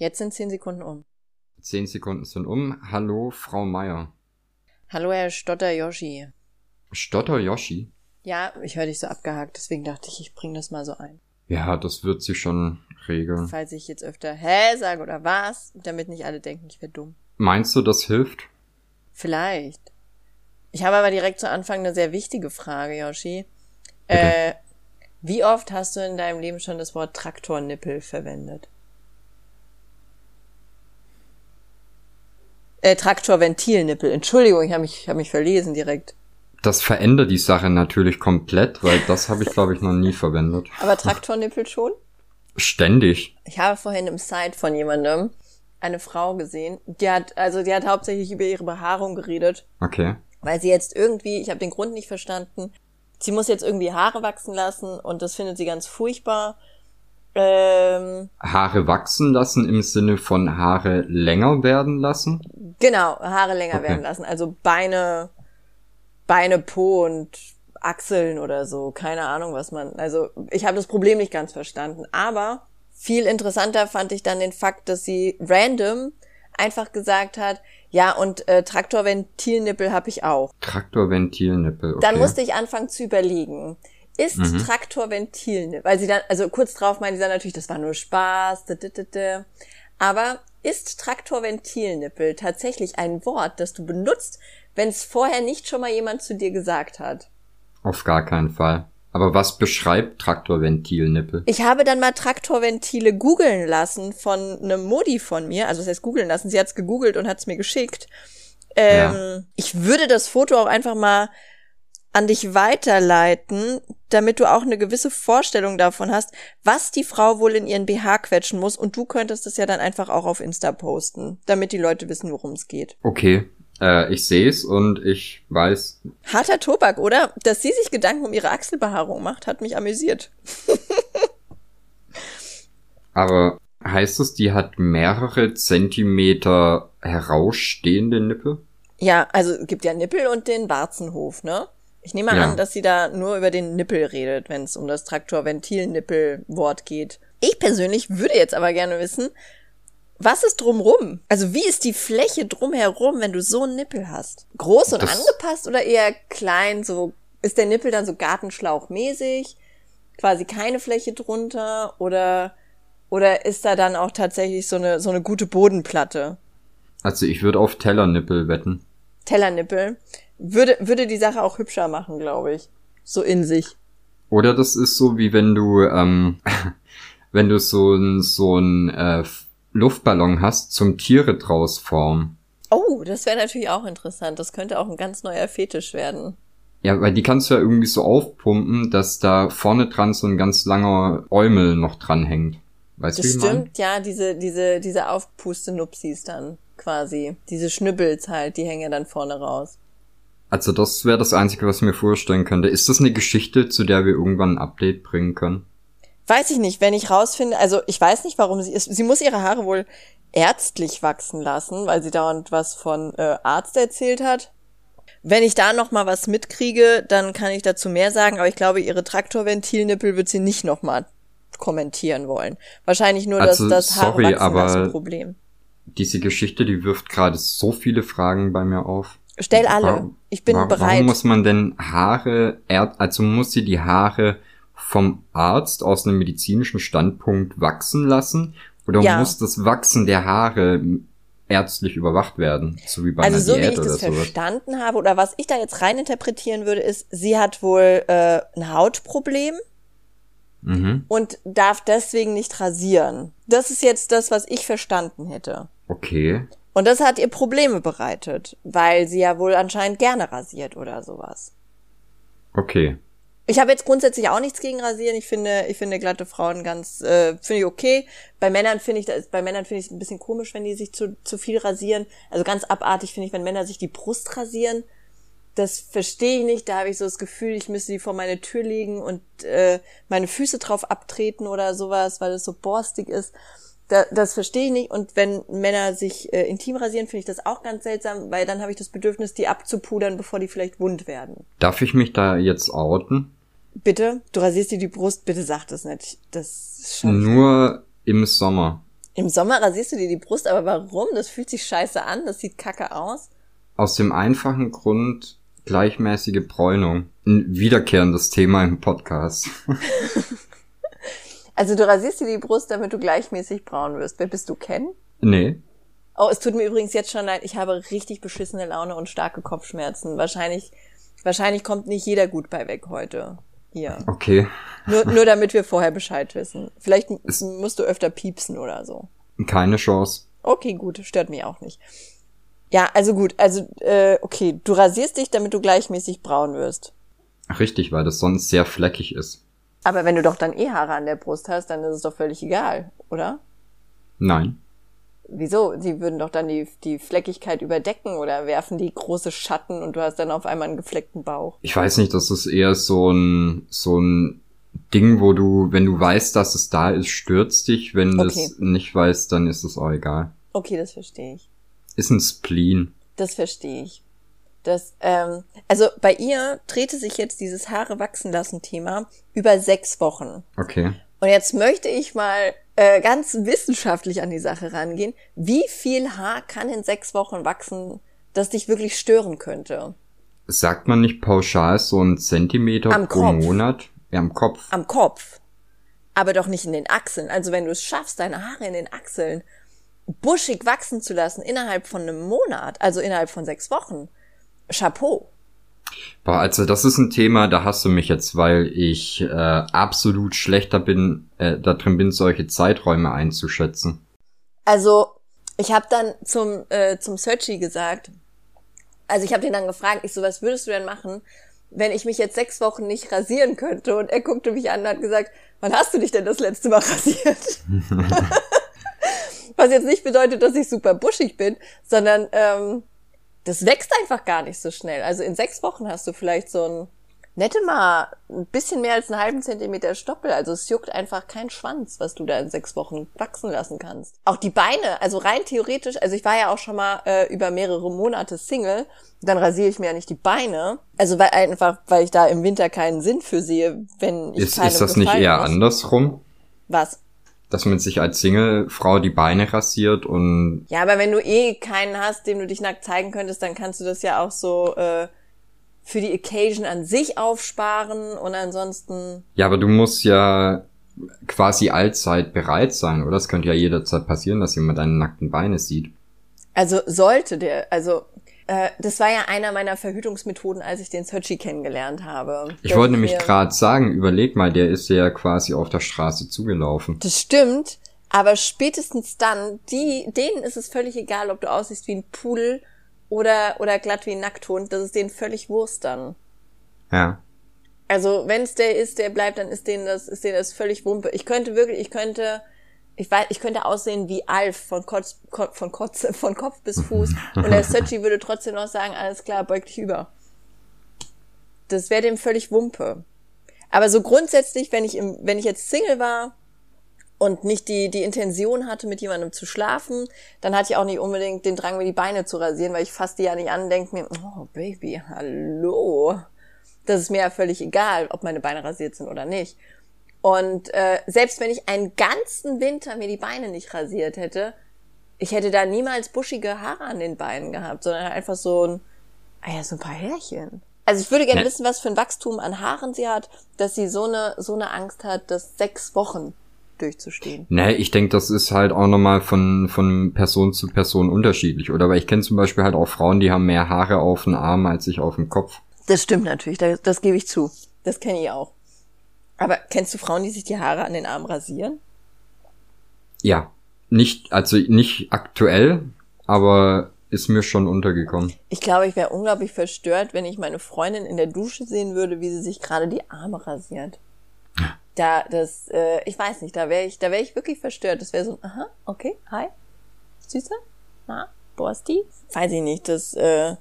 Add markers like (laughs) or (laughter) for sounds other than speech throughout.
Jetzt sind zehn Sekunden um. Zehn Sekunden sind um. Hallo, Frau Meier. Hallo, Herr Stotter Yoshi. Stotter Yoshi? Ja, ich höre dich so abgehakt, deswegen dachte ich, ich bringe das mal so ein. Ja, das wird sich schon regeln. Falls ich jetzt öfter hä sage oder was, damit nicht alle denken, ich wäre dumm. Meinst du, das hilft? Vielleicht. Ich habe aber direkt zu Anfang eine sehr wichtige Frage, Yoshi. Äh, wie oft hast du in deinem Leben schon das Wort Traktornippel verwendet? Äh, Traktorventilnippel. Entschuldigung, ich habe mich, hab mich verlesen direkt. Das verändert die Sache natürlich komplett, weil das habe ich, glaube ich, noch nie verwendet. Aber Traktornippel schon? Ständig. Ich habe vorhin im Site von jemandem eine Frau gesehen, die hat, also die hat hauptsächlich über ihre Behaarung geredet. Okay. Weil sie jetzt irgendwie, ich habe den Grund nicht verstanden, sie muss jetzt irgendwie Haare wachsen lassen und das findet sie ganz furchtbar. Ähm, Haare wachsen lassen im Sinne von Haare länger werden lassen? genau, Haare länger Okay. werden lassen. Also Beine, Beine, Po und Achseln oder so. Keine Ahnung, was man. Also ich habe das Problem nicht ganz verstanden. Aber viel interessanter fand ich dann den Fakt, dass sie random einfach gesagt hat, ja, und äh, Traktorventilnippel habe ich auch. Traktorventilnippel. Okay. Dann musste ich anfangen zu überlegen. Ist Mhm. Traktorventilnippel, weil sie dann, also kurz drauf meinte sie dann natürlich, das war nur Spaß, da, da, da, da. aber ist Traktorventilnippel tatsächlich ein Wort, das du benutzt, wenn es vorher nicht schon mal jemand zu dir gesagt hat? Auf gar keinen Fall. Aber was beschreibt Traktorventilnippel? Ich habe dann mal Traktorventile googeln lassen von einem Modi von mir, also das heißt googeln lassen, sie hat's gegoogelt und hat's mir geschickt. Ähm, Ja. Ich würde das Foto auch einfach mal an dich weiterleiten, damit du auch eine gewisse Vorstellung davon hast, was die Frau wohl in ihren BH quetschen muss und du könntest das ja dann einfach auch auf Insta posten, damit die Leute wissen, worum es geht. Okay. Äh, ich sehe es und ich weiß. Harter Tobak, oder? Dass sie sich Gedanken um ihre Achselbehaarung macht, hat mich amüsiert. (laughs) Aber heißt es, die hat mehrere Zentimeter herausstehende Nippel? Ja, also gibt ja Nippel und den Warzenhof, ne? Ich nehme Ja. an, dass sie da nur über den Nippel redet, wenn es um das Traktorventil-Nippel-Wort geht. Ich persönlich würde jetzt aber gerne wissen, was ist drumrum? Also wie ist die Fläche drumherum, wenn du so einen Nippel hast? Groß und Das- angepasst oder eher klein? So ist der Nippel dann so Gartenschlauchmäßig, quasi keine Fläche drunter oder oder ist da dann auch tatsächlich so eine so eine gute Bodenplatte? Also ich würde auf Tellernippel wetten. Tellernippel, würde, würde die Sache auch hübscher machen, glaube ich. So in sich. Oder das ist so wie wenn du, ähm, (laughs) wenn du so ein so ein äh, Luftballon hast zum Tiere draus formen. Oh, das wäre natürlich auch interessant. Das könnte auch ein ganz neuer Fetisch werden. Ja, weil die kannst du ja irgendwie so aufpumpen, dass da vorne dran so ein ganz langer Äumel noch dranhängt. Weißt du, Das wie ich mein? stimmt, ja, diese, diese, diese Aufpuste-Nupsis dann quasi. Diese Schnüppels halt, die hängen ja dann vorne raus. Also das wäre das Einzige, was ich mir vorstellen könnte. Ist das eine Geschichte, zu der wir irgendwann ein Update bringen können? Weiß ich nicht, wenn ich rausfinde, also ich weiß nicht, warum sie ist. Sie muss ihre Haare wohl ärztlich wachsen lassen, weil sie dauernd was von äh, Arzt erzählt hat. Wenn ich da noch mal was mitkriege, dann kann ich dazu mehr sagen, aber ich glaube, ihre Traktorventilnippel wird sie nicht noch mal kommentieren wollen. Wahrscheinlich nur Also, das, das Haare sorry, wachsen aber- lassen Problem. Diese Geschichte, die wirft gerade so viele Fragen bei mir auf. Stell alle. Warum- Ich bin warum, bereit. Warum muss man denn Haare, also muss sie die Haare vom Arzt aus einem medizinischen Standpunkt wachsen lassen? Oder Ja. muss das Wachsen der Haare ärztlich überwacht werden? So wie bei also einer so wie Diät ich oder das sowas. verstanden habe oder was ich da jetzt rein interpretieren würde, ist, sie hat wohl äh, ein Hautproblem Mhm. und darf deswegen nicht rasieren. Das ist jetzt das, was ich verstanden hätte. Okay. Und das hat ihr Probleme bereitet, weil sie ja wohl anscheinend gerne rasiert oder sowas. Okay. Ich habe jetzt grundsätzlich auch nichts gegen Rasieren. Ich finde, ich finde glatte Frauen ganz, äh, finde ich okay. Bei Männern finde ich, das, bei Männern finde ich es ein bisschen komisch, wenn die sich zu, zu viel rasieren. Also ganz abartig finde ich, wenn Männer sich die Brust rasieren. Das verstehe ich nicht. Da habe ich so das Gefühl, ich müsste die vor meine Tür legen und äh, meine Füße drauf abtreten oder sowas, weil es so borstig ist. Da, das verstehe ich nicht. Und wenn Männer sich äh, intim rasieren, finde ich das auch ganz seltsam, weil dann habe ich das Bedürfnis, die abzupudern, bevor die vielleicht wund werden. Darf ich mich da jetzt outen? Bitte, du rasierst dir die Brust, bitte sag das nicht. Das ist. Nur im Sommer. Im Sommer rasierst du dir die Brust, aber warum? Das fühlt sich scheiße an, das sieht kacke aus. Aus dem einfachen Grund gleichmäßige Bräunung. Ein wiederkehrendes Thema im Podcast. (laughs) also du rasierst dir die Brust, damit du gleichmäßig braun wirst. Wer bist du, Ken? Nee. Oh, es tut mir übrigens jetzt schon leid, ich habe richtig beschissene Laune und starke Kopfschmerzen. Wahrscheinlich, wahrscheinlich kommt nicht jeder gut bei weg heute. Hier. Okay. Nur, (laughs) nur damit wir vorher Bescheid wissen. Vielleicht es musst du öfter piepsen oder so. Keine Chance. Okay, gut, stört mich auch nicht. Ja, also gut, also äh, okay, du rasierst dich, damit du gleichmäßig braun wirst. Richtig, weil das sonst sehr fleckig ist. Aber wenn du doch dann eh Haare an der Brust hast, dann ist es doch völlig egal, oder? Nein. Wieso? Sie würden doch dann die, die Fleckigkeit überdecken oder werfen die große Schatten und du hast dann auf einmal einen gefleckten Bauch. Ich weiß nicht, das ist eher so ein, so ein Ding, wo du, wenn du weißt, dass es da ist, stürzt dich. Wenn du okay. es nicht weißt, dann ist es auch egal. Okay, das verstehe ich. Ist ein Spleen. Das verstehe ich. Das, ähm, also bei ihr drehte sich jetzt dieses Haare wachsen lassen Thema über sechs Wochen. Okay. Und jetzt möchte ich mal äh, ganz wissenschaftlich an die Sache rangehen. Wie viel Haar kann in sechs Wochen wachsen, das dich wirklich stören könnte? Sagt man nicht pauschal so ein Zentimeter am pro Kopf. Monat? Ja, am Kopf. Am Kopf. Aber doch nicht in den Achseln. Also wenn du es schaffst, deine Haare in den Achseln buschig wachsen zu lassen innerhalb von einem Monat, also innerhalb von sechs Wochen, Chapeau. Boah, also das ist ein Thema, da hast du mich jetzt, weil ich äh, absolut schlechter bin, äh, da drin bin, solche Zeiträume einzuschätzen. Also ich habe dann zum äh, zum Searchy gesagt, also ich habe den dann gefragt, ich so, was würdest du denn machen, wenn ich mich jetzt sechs Wochen nicht rasieren könnte? Und er guckte mich an und hat gesagt, wann hast du dich denn das letzte Mal (laughs) rasiert? (laughs) was jetzt nicht bedeutet, dass ich super buschig bin, sondern ähm, das wächst einfach gar nicht so schnell. Also in sechs Wochen hast du vielleicht so ein nette mal ein bisschen mehr als einen halben Zentimeter Stoppel. Also es juckt einfach kein Schwanz, was du da in sechs Wochen wachsen lassen kannst. Auch die Beine, also rein theoretisch, also ich war ja auch schon mal äh, über mehrere Monate Single, dann rasiere ich mir ja nicht die Beine. Also weil einfach, weil ich da im Winter keinen Sinn für sehe, wenn ich ist, keine Ist das nicht eher muss. andersrum? Was? Dass man sich als Single-Frau die Beine rasiert und. Ja, aber wenn du eh keinen hast, dem du dich nackt zeigen könntest, dann kannst du das ja auch so äh, für die Occasion an sich aufsparen und ansonsten. Ja, aber du musst ja quasi allzeit bereit sein, oder? Es könnte ja jederzeit passieren, dass jemand deine nackten Beine sieht. Also sollte der, also äh, das war ja einer meiner Verhütungsmethoden, als ich den Sochi kennengelernt habe. Ich wollte nämlich gerade sagen, überleg mal, der ist ja quasi auf der Straße zugelaufen. Das stimmt, aber spätestens dann, die, denen ist es völlig egal, ob du aussiehst wie ein Pudel oder, oder glatt wie ein Nackthund. Das ist denen völlig Wurst dann. Ja. Also, wenn es der ist, der bleibt, dann ist denen das, ist denen das völlig Wumpe. Ich könnte wirklich, ich könnte ich weiß, ich könnte aussehen wie Alf von, Kotz, von, Kotz, (laughs) von Kopf bis Fuß und der Sochi würde trotzdem noch sagen, alles klar, beug dich über. Das wäre dem völlig Wumpe. Aber so grundsätzlich, wenn ich im, wenn ich jetzt Single war und nicht die, die Intention hatte, mit jemandem zu schlafen, dann hatte ich auch nicht unbedingt den Drang, mir die Beine zu rasieren, weil ich fasse die ja nicht an, denke mir, oh Baby, hallo. Das ist mir ja völlig egal, ob meine Beine rasiert sind oder nicht. Und äh, selbst wenn ich einen ganzen Winter mir die Beine nicht rasiert hätte, ich hätte da niemals buschige Haare an den Beinen gehabt, sondern einfach so ein, ah ja, so ein paar Härchen. Also ich würde gerne wissen, was für ein Wachstum an Haaren sie hat, dass sie so eine, so eine Angst hat, das sechs Wochen durchzustehen. Nee, ich denke, das ist halt auch nochmal von, von Person zu Person unterschiedlich. Oder weil ich kenne zum Beispiel halt auch Frauen, die haben mehr Haare auf den Arm als ich auf dem Kopf. Das stimmt natürlich, das, das gebe ich zu. Das kenne ich auch. Aber kennst du Frauen, die sich die Haare an den Armen rasieren? Ja. Nicht, also nicht aktuell, aber ist mir schon untergekommen. Ich glaube, ich wäre unglaublich verstört, wenn ich meine Freundin in der Dusche sehen würde, wie sie sich gerade die Arme rasiert. Da, das, äh, ich weiß nicht, da wäre ich, da wäre ich wirklich verstört. Das wäre so, aha, okay, hi, Süße, na, Borsti? Weiß ich nicht, das, äh,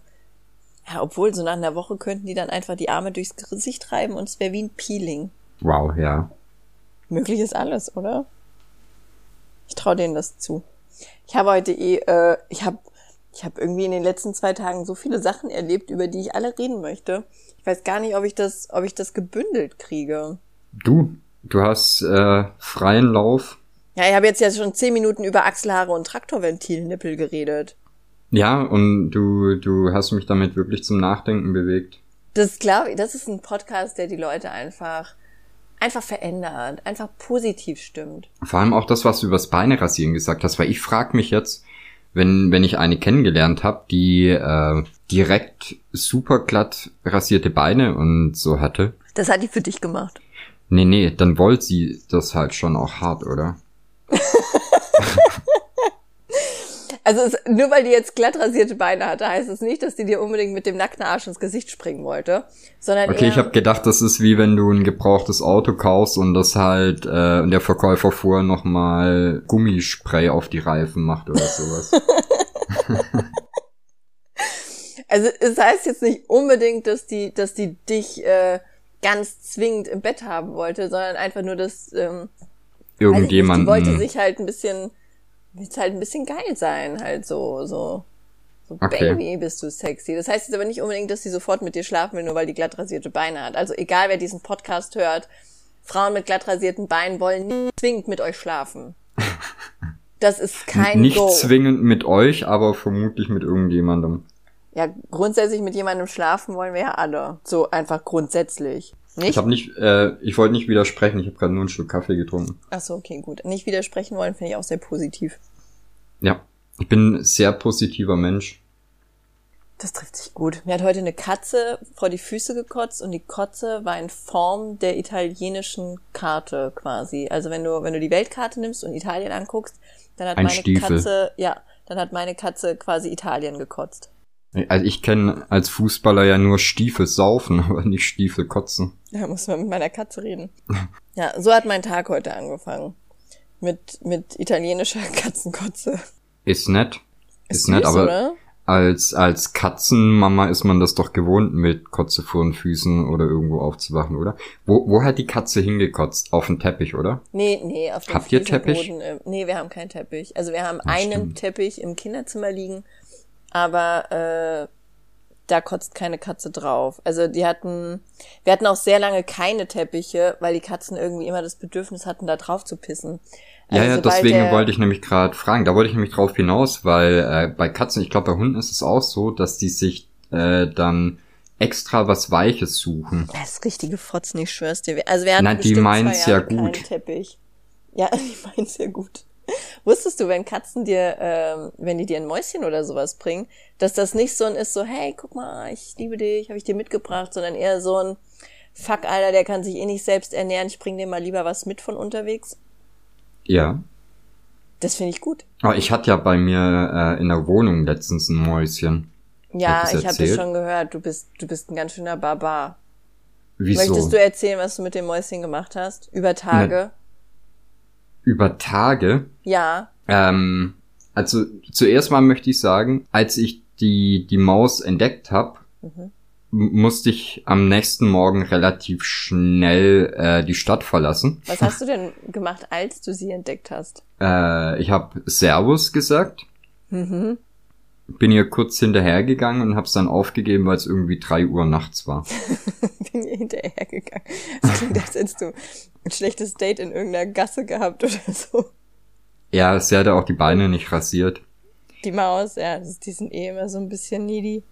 ja, obwohl so nach einer Woche könnten die dann einfach die Arme durchs Gesicht reiben und es wäre wie ein Peeling. Wow, ja. Möglich ist alles, oder? Ich traue denen das zu. Ich habe heute eh, äh, ich habe ich habe irgendwie in den letzten zwei Tagen so viele Sachen erlebt, über die ich alle reden möchte. Ich weiß gar nicht, ob ich das, ob ich das gebündelt kriege. Du, du hast äh, freien Lauf. Ja, ich habe jetzt ja schon zehn Minuten über Achselhaare und Traktorventilnippel geredet. Ja, und du, du hast mich damit wirklich zum Nachdenken bewegt. Das glaube ich, das ist ein Podcast, der die Leute einfach, einfach verändert, einfach positiv stimmt. Vor allem auch das, was du übers Beine rasieren gesagt hast, weil ich frage mich jetzt, wenn, wenn ich eine kennengelernt habe, die äh, direkt super glatt rasierte Beine und so hatte. Das hat die für dich gemacht. Nee, nee, dann wollte sie das halt schon auch hart, oder? (laughs) Also es, nur weil die jetzt glatt rasierte Beine hatte, heißt es nicht, dass die dir unbedingt mit dem nackten Arsch ins Gesicht springen wollte, sondern Okay, ich habe gedacht, das ist wie wenn du ein gebrauchtes Auto kaufst und das halt äh, und der Verkäufer vorher noch mal Gummispray auf die Reifen macht oder sowas. (laughs) also es heißt jetzt nicht unbedingt, dass die, dass die dich äh, ganz zwingend im Bett haben wollte, sondern einfach nur, dass ähm, Irgendjemanden. Ich nicht, die wollte sich halt ein bisschen, willst halt ein bisschen geil sein, halt so, so. So, Okay. Baby, bist du sexy. Das heißt jetzt aber nicht unbedingt, dass sie sofort mit dir schlafen will, nur weil die glatt rasierte Beine hat. Also egal, wer diesen Podcast hört, Frauen mit glatt rasierten Beinen wollen nie zwingend mit euch schlafen. (laughs) Das ist kein Nicht Go. zwingend mit euch, aber vermutlich mit irgendjemandem. Ja, grundsätzlich mit jemandem schlafen wollen wir ja alle. So einfach grundsätzlich. Nicht? Ich habe nicht, äh, ich wollte nicht widersprechen. Ich habe gerade nur einen Schluck Kaffee getrunken. Ach so, okay, gut. Nicht widersprechen wollen, finde ich auch sehr positiv. Ja, ich bin ein sehr positiver Mensch. Das trifft sich gut. Mir hat heute eine Katze vor die Füße gekotzt und die Kotze war in Form der italienischen Karte quasi. Also wenn du, wenn du die Weltkarte nimmst und Italien anguckst, dann hat Ein meine Stiefel. Katze, ja, dann hat meine Katze quasi Italien gekotzt. Also ich kenne als Fußballer ja nur Stiefel saufen, (laughs) aber nicht Stiefel kotzen. Da muss man mit meiner Katze reden. Ja, so hat mein Tag heute angefangen. Mit, mit italienischer (laughs) Katzenkotze. Ist nett. Ist, Ist nett, süß, aber oder? als, als Katzenmama ist man das doch gewohnt, mit Kotze vor den Füßen oder irgendwo aufzuwachen, oder? Wo, wo hat die Katze hingekotzt? Auf den Teppich, oder? Nee, nee, auf dem Habt ihr Teppich? Fliesenboden, äh, Nee, wir haben keinen Teppich. Also wir haben Ah, einen stimmt. Teppich im Kinderzimmer liegen, aber äh, da kotzt keine Katze drauf. Also die hatten, wir hatten auch sehr lange keine Teppiche, weil die Katzen irgendwie immer das Bedürfnis hatten, da drauf zu pissen. Ja, Also ja, sobald deswegen der- wollte ich nämlich gerade fragen. Da wollte ich nämlich drauf hinaus, weil äh, bei Katzen, ich glaube bei Hunden ist es auch so, dass die sich äh, dann extra was Weiches suchen. Das ist richtige Fotzen, ich schwör's dir. Also wir hatten Na, die meint's (laughs) ja gut. Teppich. Ja, die meint's ja gut. (laughs) Wusstest du, wenn Katzen dir, ähm, wenn die dir ein Mäuschen oder sowas bringen, dass das nicht so ein ist, so, hey, guck mal, ich liebe dich, habe ich dir mitgebracht, sondern eher so ein, fuck, Alter, der kann sich eh nicht selbst ernähren, ich bring dir mal lieber was mit von unterwegs. Ja. Das finde ich gut. Aber ich hatte ja bei mir äh, in der Wohnung letztens ein Mäuschen. Ja, das ich habe das schon gehört, du bist, du bist ein ganz schöner Barbar. Wieso? Möchtest du erzählen, was du mit dem Mäuschen gemacht hast? Über Tage? Über Tage. Ja. Ähm, also zuerst mal möchte ich sagen, als ich die, die Maus entdeckt habe, Mhm. musste ich am nächsten Morgen relativ schnell äh, die Stadt verlassen. Was hast du denn gemacht, als du sie entdeckt hast? (laughs) Äh, ich habe Servus gesagt, Mhm. Bin ihr kurz hinterhergegangen und habe es dann aufgegeben, weil es irgendwie drei Uhr nachts war. (laughs) Bin ihr hinterhergegangen. Das klingt, als hättest du ein schlechtes Date in irgendeiner Gasse gehabt oder so. Ja, sie hatte auch die Beine nicht rasiert. Die Maus, ja, die sind eh immer so ein bisschen needy.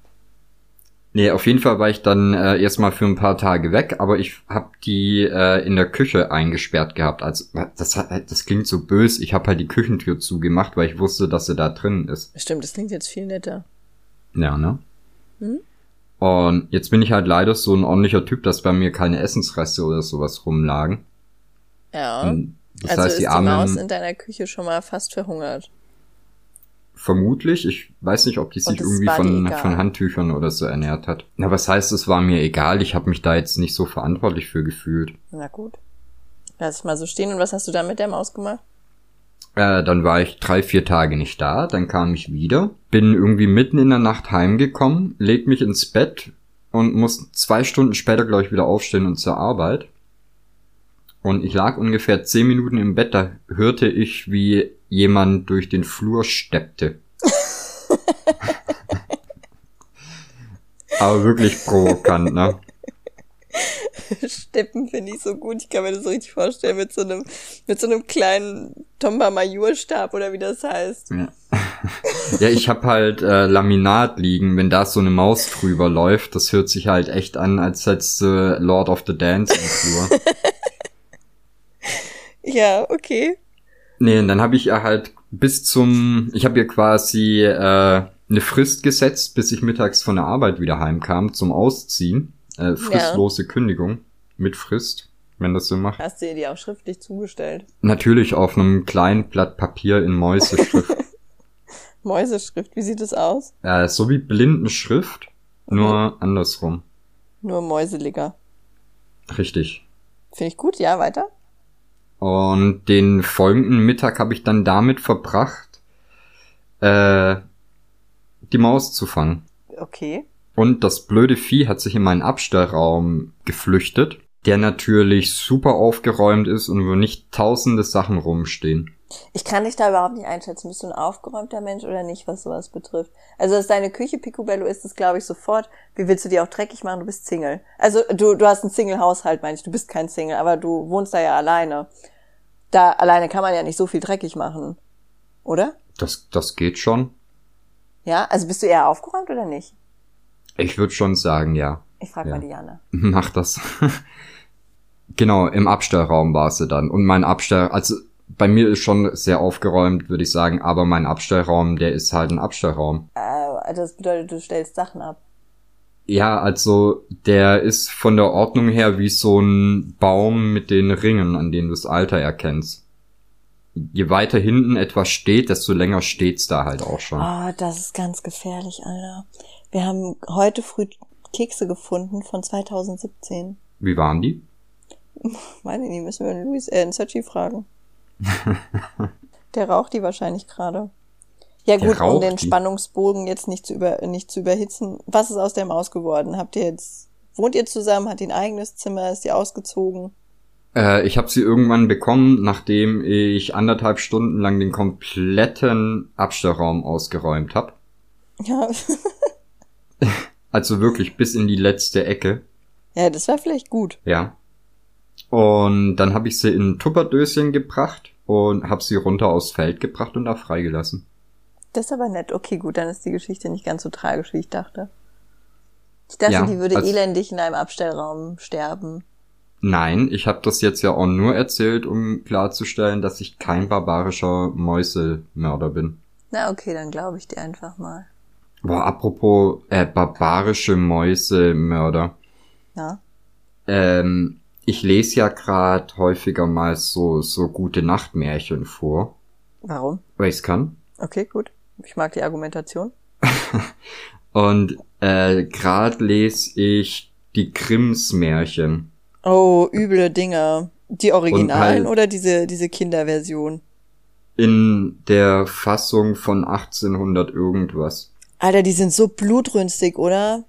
Nee, auf jeden Fall war ich dann äh, erstmal für ein paar Tage weg, aber ich habe die äh, in der Küche eingesperrt gehabt. Also das, das klingt so böse. Ich habe halt die Küchentür zugemacht, weil ich wusste, dass sie da drin ist. Stimmt, das klingt jetzt viel netter. Ja, ne? Mhm. Und jetzt bin ich halt leider so ein ordentlicher Typ, dass bei mir keine Essensreste oder sowas rumlagen. Ja. Und das also heißt, ist die die Maus in deiner Küche schon mal fast verhungert. Vermutlich, ich weiß nicht, ob die sich es irgendwie von, von Handtüchern oder so ernährt hat. Na, was heißt, es war mir egal. Ich habe mich da jetzt nicht so verantwortlich für gefühlt. Na gut. Lass ich mal so stehen. Und was hast du dann mit der Maus gemacht? Äh, dann war ich drei, vier Tage nicht da, dann kam ich wieder, bin irgendwie mitten in der Nacht heimgekommen, leg mich ins Bett und muss zwei Stunden später, glaube ich, wieder aufstehen und zur Arbeit. Und ich lag ungefähr zehn Minuten im Bett, da hörte ich, wie jemand durch den Flur steppte. (laughs) Aber wirklich provokant, ne? Steppen finde ich so gut. Ich kann mir das so richtig vorstellen mit so einem, mit so einem kleinen Tomba Majurstab oder wie das heißt. Ja, (laughs) ja ich habe halt äh, Laminat liegen, wenn da so eine Maus drüber läuft, das hört sich halt echt an, als hättest du Lord of the Dance im Flur. (laughs) ja, okay. Nee, und dann habe ich ja halt bis zum, ich habe ihr quasi äh, eine Frist gesetzt, bis ich mittags von der Arbeit wieder heimkam zum Ausziehen. Äh, fristlose ja. Kündigung mit Frist, wenn das so macht. Hast du ihr die auch schriftlich zugestellt? Natürlich auf einem kleinen Blatt Papier in Mäuseschrift. (laughs) Mäuseschrift, wie sieht es aus? Äh, so wie Blindenschrift, nur mhm. andersrum. Nur mäuseliger. Richtig. Finde ich gut, ja, weiter. Und den folgenden Mittag habe ich dann damit verbracht, äh, die Maus zu fangen. Okay. Und das blöde Vieh hat sich in meinen Abstellraum geflüchtet, der natürlich super aufgeräumt ist und wo nicht tausende Sachen rumstehen. Ich kann dich da überhaupt nicht einschätzen. Bist du ein aufgeräumter Mensch oder nicht, was sowas betrifft? Also, dass deine Küche Picobello ist, das glaube ich sofort. Wie willst du die auch dreckig machen? Du bist Single. Also, du, du hast einen Single-Haushalt, meine ich. Du bist kein Single, aber du wohnst da ja alleine. Da alleine kann man ja nicht so viel dreckig machen. Oder? Das, das geht schon. Ja, also bist du eher aufgeräumt oder nicht? Ich würde schon sagen, ja. Ich frage ja. mal Diana. (laughs) Mach das. (laughs) genau, im Abstellraum war sie dann. Und mein Abstell, also bei mir ist schon sehr aufgeräumt, würde ich sagen, aber mein Abstellraum, der ist halt ein Abstellraum. Äh, das bedeutet, du stellst Sachen ab. Ja, also der ist von der Ordnung her wie so ein Baum mit den Ringen, an denen du das Alter erkennst. Je weiter hinten etwas steht, desto länger steht's da halt auch schon. Ah, oh, das ist ganz gefährlich, Alter. Wir haben heute früh Kekse gefunden von 2017. Wie waren die? Meine, die müssen wir in Luis, äh, in Sachi fragen. (laughs) Der raucht die wahrscheinlich gerade. Ja gut, um den. Spannungsbogen jetzt nicht zu, über, nicht zu überhitzen. Was ist aus der Maus geworden? Habt ihr jetzt, wohnt ihr zusammen, hat ihr ein eigenes Zimmer, ist die ausgezogen? Äh, ich habe sie irgendwann bekommen, nachdem ich anderthalb Stunden lang den kompletten Abstellraum ausgeräumt habe. Ja. (laughs) also wirklich bis in die letzte Ecke. Ja, das war vielleicht gut. Ja. Und dann habe ich sie in ein Tupperdöschen gebracht und habe sie runter aufs Feld gebracht und da freigelassen. Das ist aber nett. Okay, gut, dann ist die Geschichte nicht ganz so tragisch, wie ich dachte. Ich dachte, Ja, die würde also- elendig in einem Abstellraum sterben. Nein, ich habe das jetzt ja auch nur erzählt, um klarzustellen, dass ich kein barbarischer Mäuselmörder bin. Na okay, dann glaube ich dir einfach mal. Boah, apropos äh, barbarische Mäusemörder. Ja. Ähm, ich lese ja gerade häufiger mal so so gute Nachtmärchen vor, Warum? weil ich's kann. Okay, gut. Ich mag die Argumentation. (laughs) Und äh, gerade lese ich die Grimms Märchen. Oh, üble Dinger. Die Originalen halt- oder diese, diese Kinderversion? In der Fassung von 1800 irgendwas. Alter, die sind so blutrünstig, oder?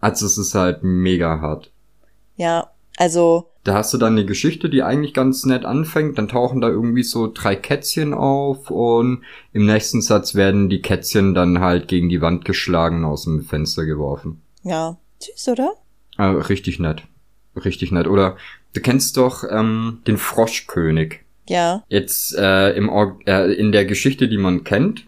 Also es ist halt mega hart. Ja, also, Da hast du dann eine Geschichte, die eigentlich ganz nett anfängt, dann tauchen da irgendwie so drei Kätzchen auf und im nächsten Satz werden die Kätzchen dann halt gegen die Wand geschlagen und aus dem Fenster geworfen. ja. Süß, oder? Äh, richtig nett. Richtig nett. Oder du kennst doch ähm, den Froschkönig. Ja. Jetzt äh, im Or äh, in der Geschichte, die man kennt,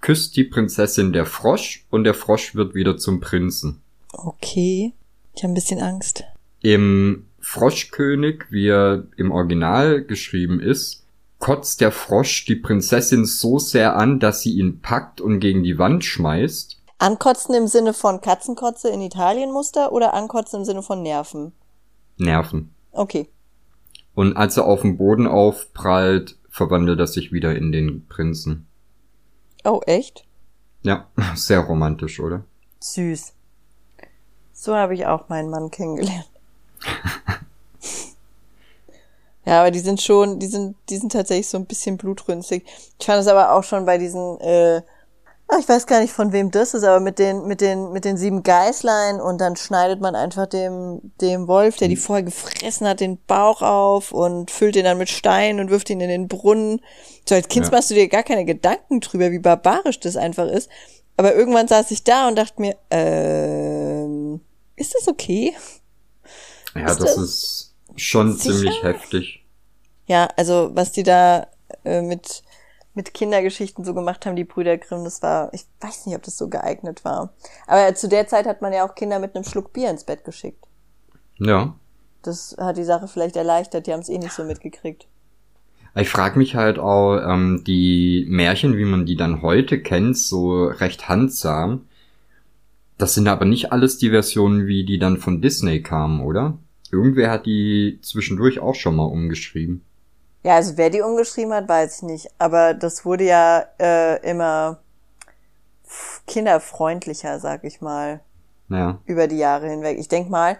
küsst die Prinzessin der Frosch und der Frosch wird wieder zum Prinzen. Okay. Ich habe ein bisschen Angst. Im Froschkönig, wie er im Original geschrieben ist, kotzt der Frosch die Prinzessin so sehr an, dass sie ihn packt und gegen die Wand schmeißt. Ankotzen im Sinne von Katzenkotze in Italienmuster oder ankotzen im Sinne von Nerven? Nerven. Okay. Und als er auf dem Boden aufprallt, verwandelt er sich wieder in den Prinzen. Oh, echt? Ja, (laughs) sehr romantisch, oder? Süß. So habe ich auch meinen Mann kennengelernt. (laughs) ja, aber die sind schon, die sind, die sind tatsächlich so ein bisschen blutrünstig. Ich fand es aber auch schon bei diesen, äh, ah, ich weiß gar nicht von wem das ist, aber mit den, mit den, mit den sieben Geißlein und dann schneidet man einfach dem, dem Wolf, der die vorher gefressen hat, den Bauch auf und füllt den dann mit Stein und wirft ihn in den Brunnen. So als Kind Ja. machst du dir gar keine Gedanken drüber, wie barbarisch das einfach ist. Aber irgendwann saß ich da und dachte mir, ähm, ist das okay? Ja, Ist das das ist schon sicher? ziemlich heftig. Ja, also was die da äh, mit, mit Kindergeschichten so gemacht haben, die Brüder Grimm. Das war, ich weiß nicht, ob das so geeignet war. Aber zu der Zeit hat man ja auch Kinder mit einem Schluck Bier ins Bett geschickt. Ja. Das hat die Sache vielleicht erleichtert, die haben es eh nicht so mitgekriegt. Ich frage mich halt auch, ähm, die Märchen, wie man die dann heute kennt, so recht handsam. Das sind aber nicht alles die Versionen, wie die dann von Disney kamen, oder? Irgendwer hat die zwischendurch auch schon mal umgeschrieben. Ja, also wer die umgeschrieben hat, weiß ich nicht. Aber das wurde ja äh, immer kinderfreundlicher, sag ich mal. Ja. Über die Jahre hinweg. Ich denk mal,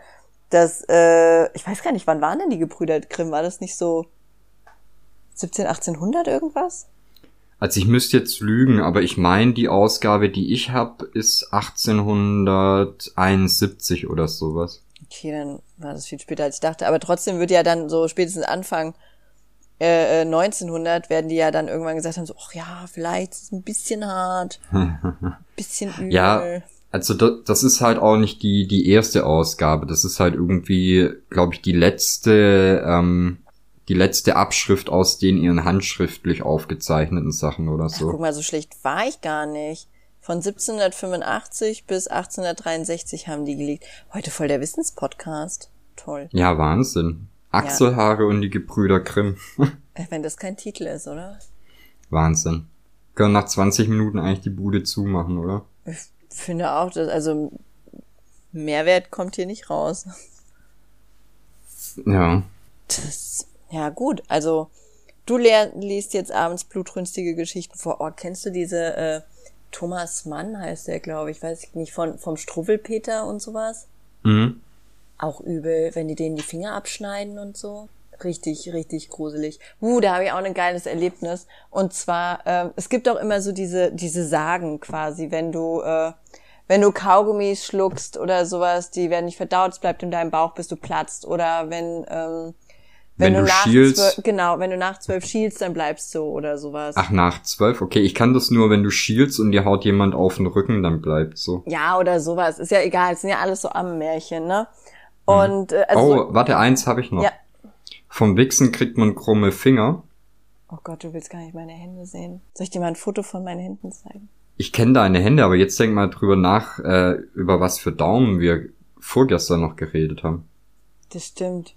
dass, äh, ich weiß gar nicht, wann waren denn die Gebrüder Grimm? War das nicht so 17, 1800 irgendwas? Also ich müsste jetzt lügen, aber ich meine, die Ausgabe, die ich habe, ist 1871 oder sowas. Okay, dann war das viel später als ich dachte. Aber trotzdem wird ja dann so spätestens Anfang äh, 1900 werden die ja dann irgendwann gesagt haben, so, ach ja, vielleicht ist es ein bisschen hart, (laughs) bisschen übel. Ja, also das ist halt auch nicht die, die erste Ausgabe. Das ist halt irgendwie, glaube ich, die letzte, ähm, die letzte Abschrift aus den ihren handschriftlich aufgezeichneten Sachen oder so. Ach, guck mal, so schlecht war ich gar nicht. Von 1785 bis 1863 haben die gelegt. Heute voll der Wissenspodcast. Toll. Ja, Wahnsinn. Achselhaare ja. und die Gebrüder Grimm. (laughs) Äh, wenn das kein Titel ist, oder? Wahnsinn. Können nach 20 Minuten eigentlich die Bude zumachen, oder? Ich finde auch, dass, also Mehrwert kommt hier nicht raus. Ja. Das ja, gut. Also, du liest jetzt abends blutrünstige Geschichten vor. Oh, kennst du diese äh, Thomas Mann heißt der, glaube ich, weiß ich nicht, von vom Struwwelpeter und sowas? Mhm. Auch übel, wenn die denen die Finger abschneiden und so. Richtig, richtig gruselig. Uh, da habe ich auch ein geiles Erlebnis. Und zwar, ähm, es gibt auch immer so diese, diese Sagen quasi, wenn du, äh, wenn du Kaugummis schluckst oder sowas, die werden nicht verdaut, es bleibt in deinem Bauch, bis du platzt. Oder wenn, ähm, wenn, wenn du, nach schielst. Zwölf, genau, wenn du nach zwölf schielst, dann bleibst du oder sowas. Ach, nach zwölf? Okay, ich kann das nur, wenn du schielst und dir haut jemand auf den Rücken, dann bleibt so. Ja, oder sowas. Ist ja egal, es sind ja alles so Ammenmärchen, ne? Mhm. Und, äh, also oh, warte, eins habe ich noch. Ja. Vom Wichsen kriegt man krumme Finger. Oh Gott, du willst gar nicht meine Hände sehen. Soll ich dir mal ein Foto von meinen Händen zeigen? Ich kenne deine Hände, aber jetzt denk mal drüber nach, äh, über was für Daumen wir vorgestern noch geredet haben. Das stimmt.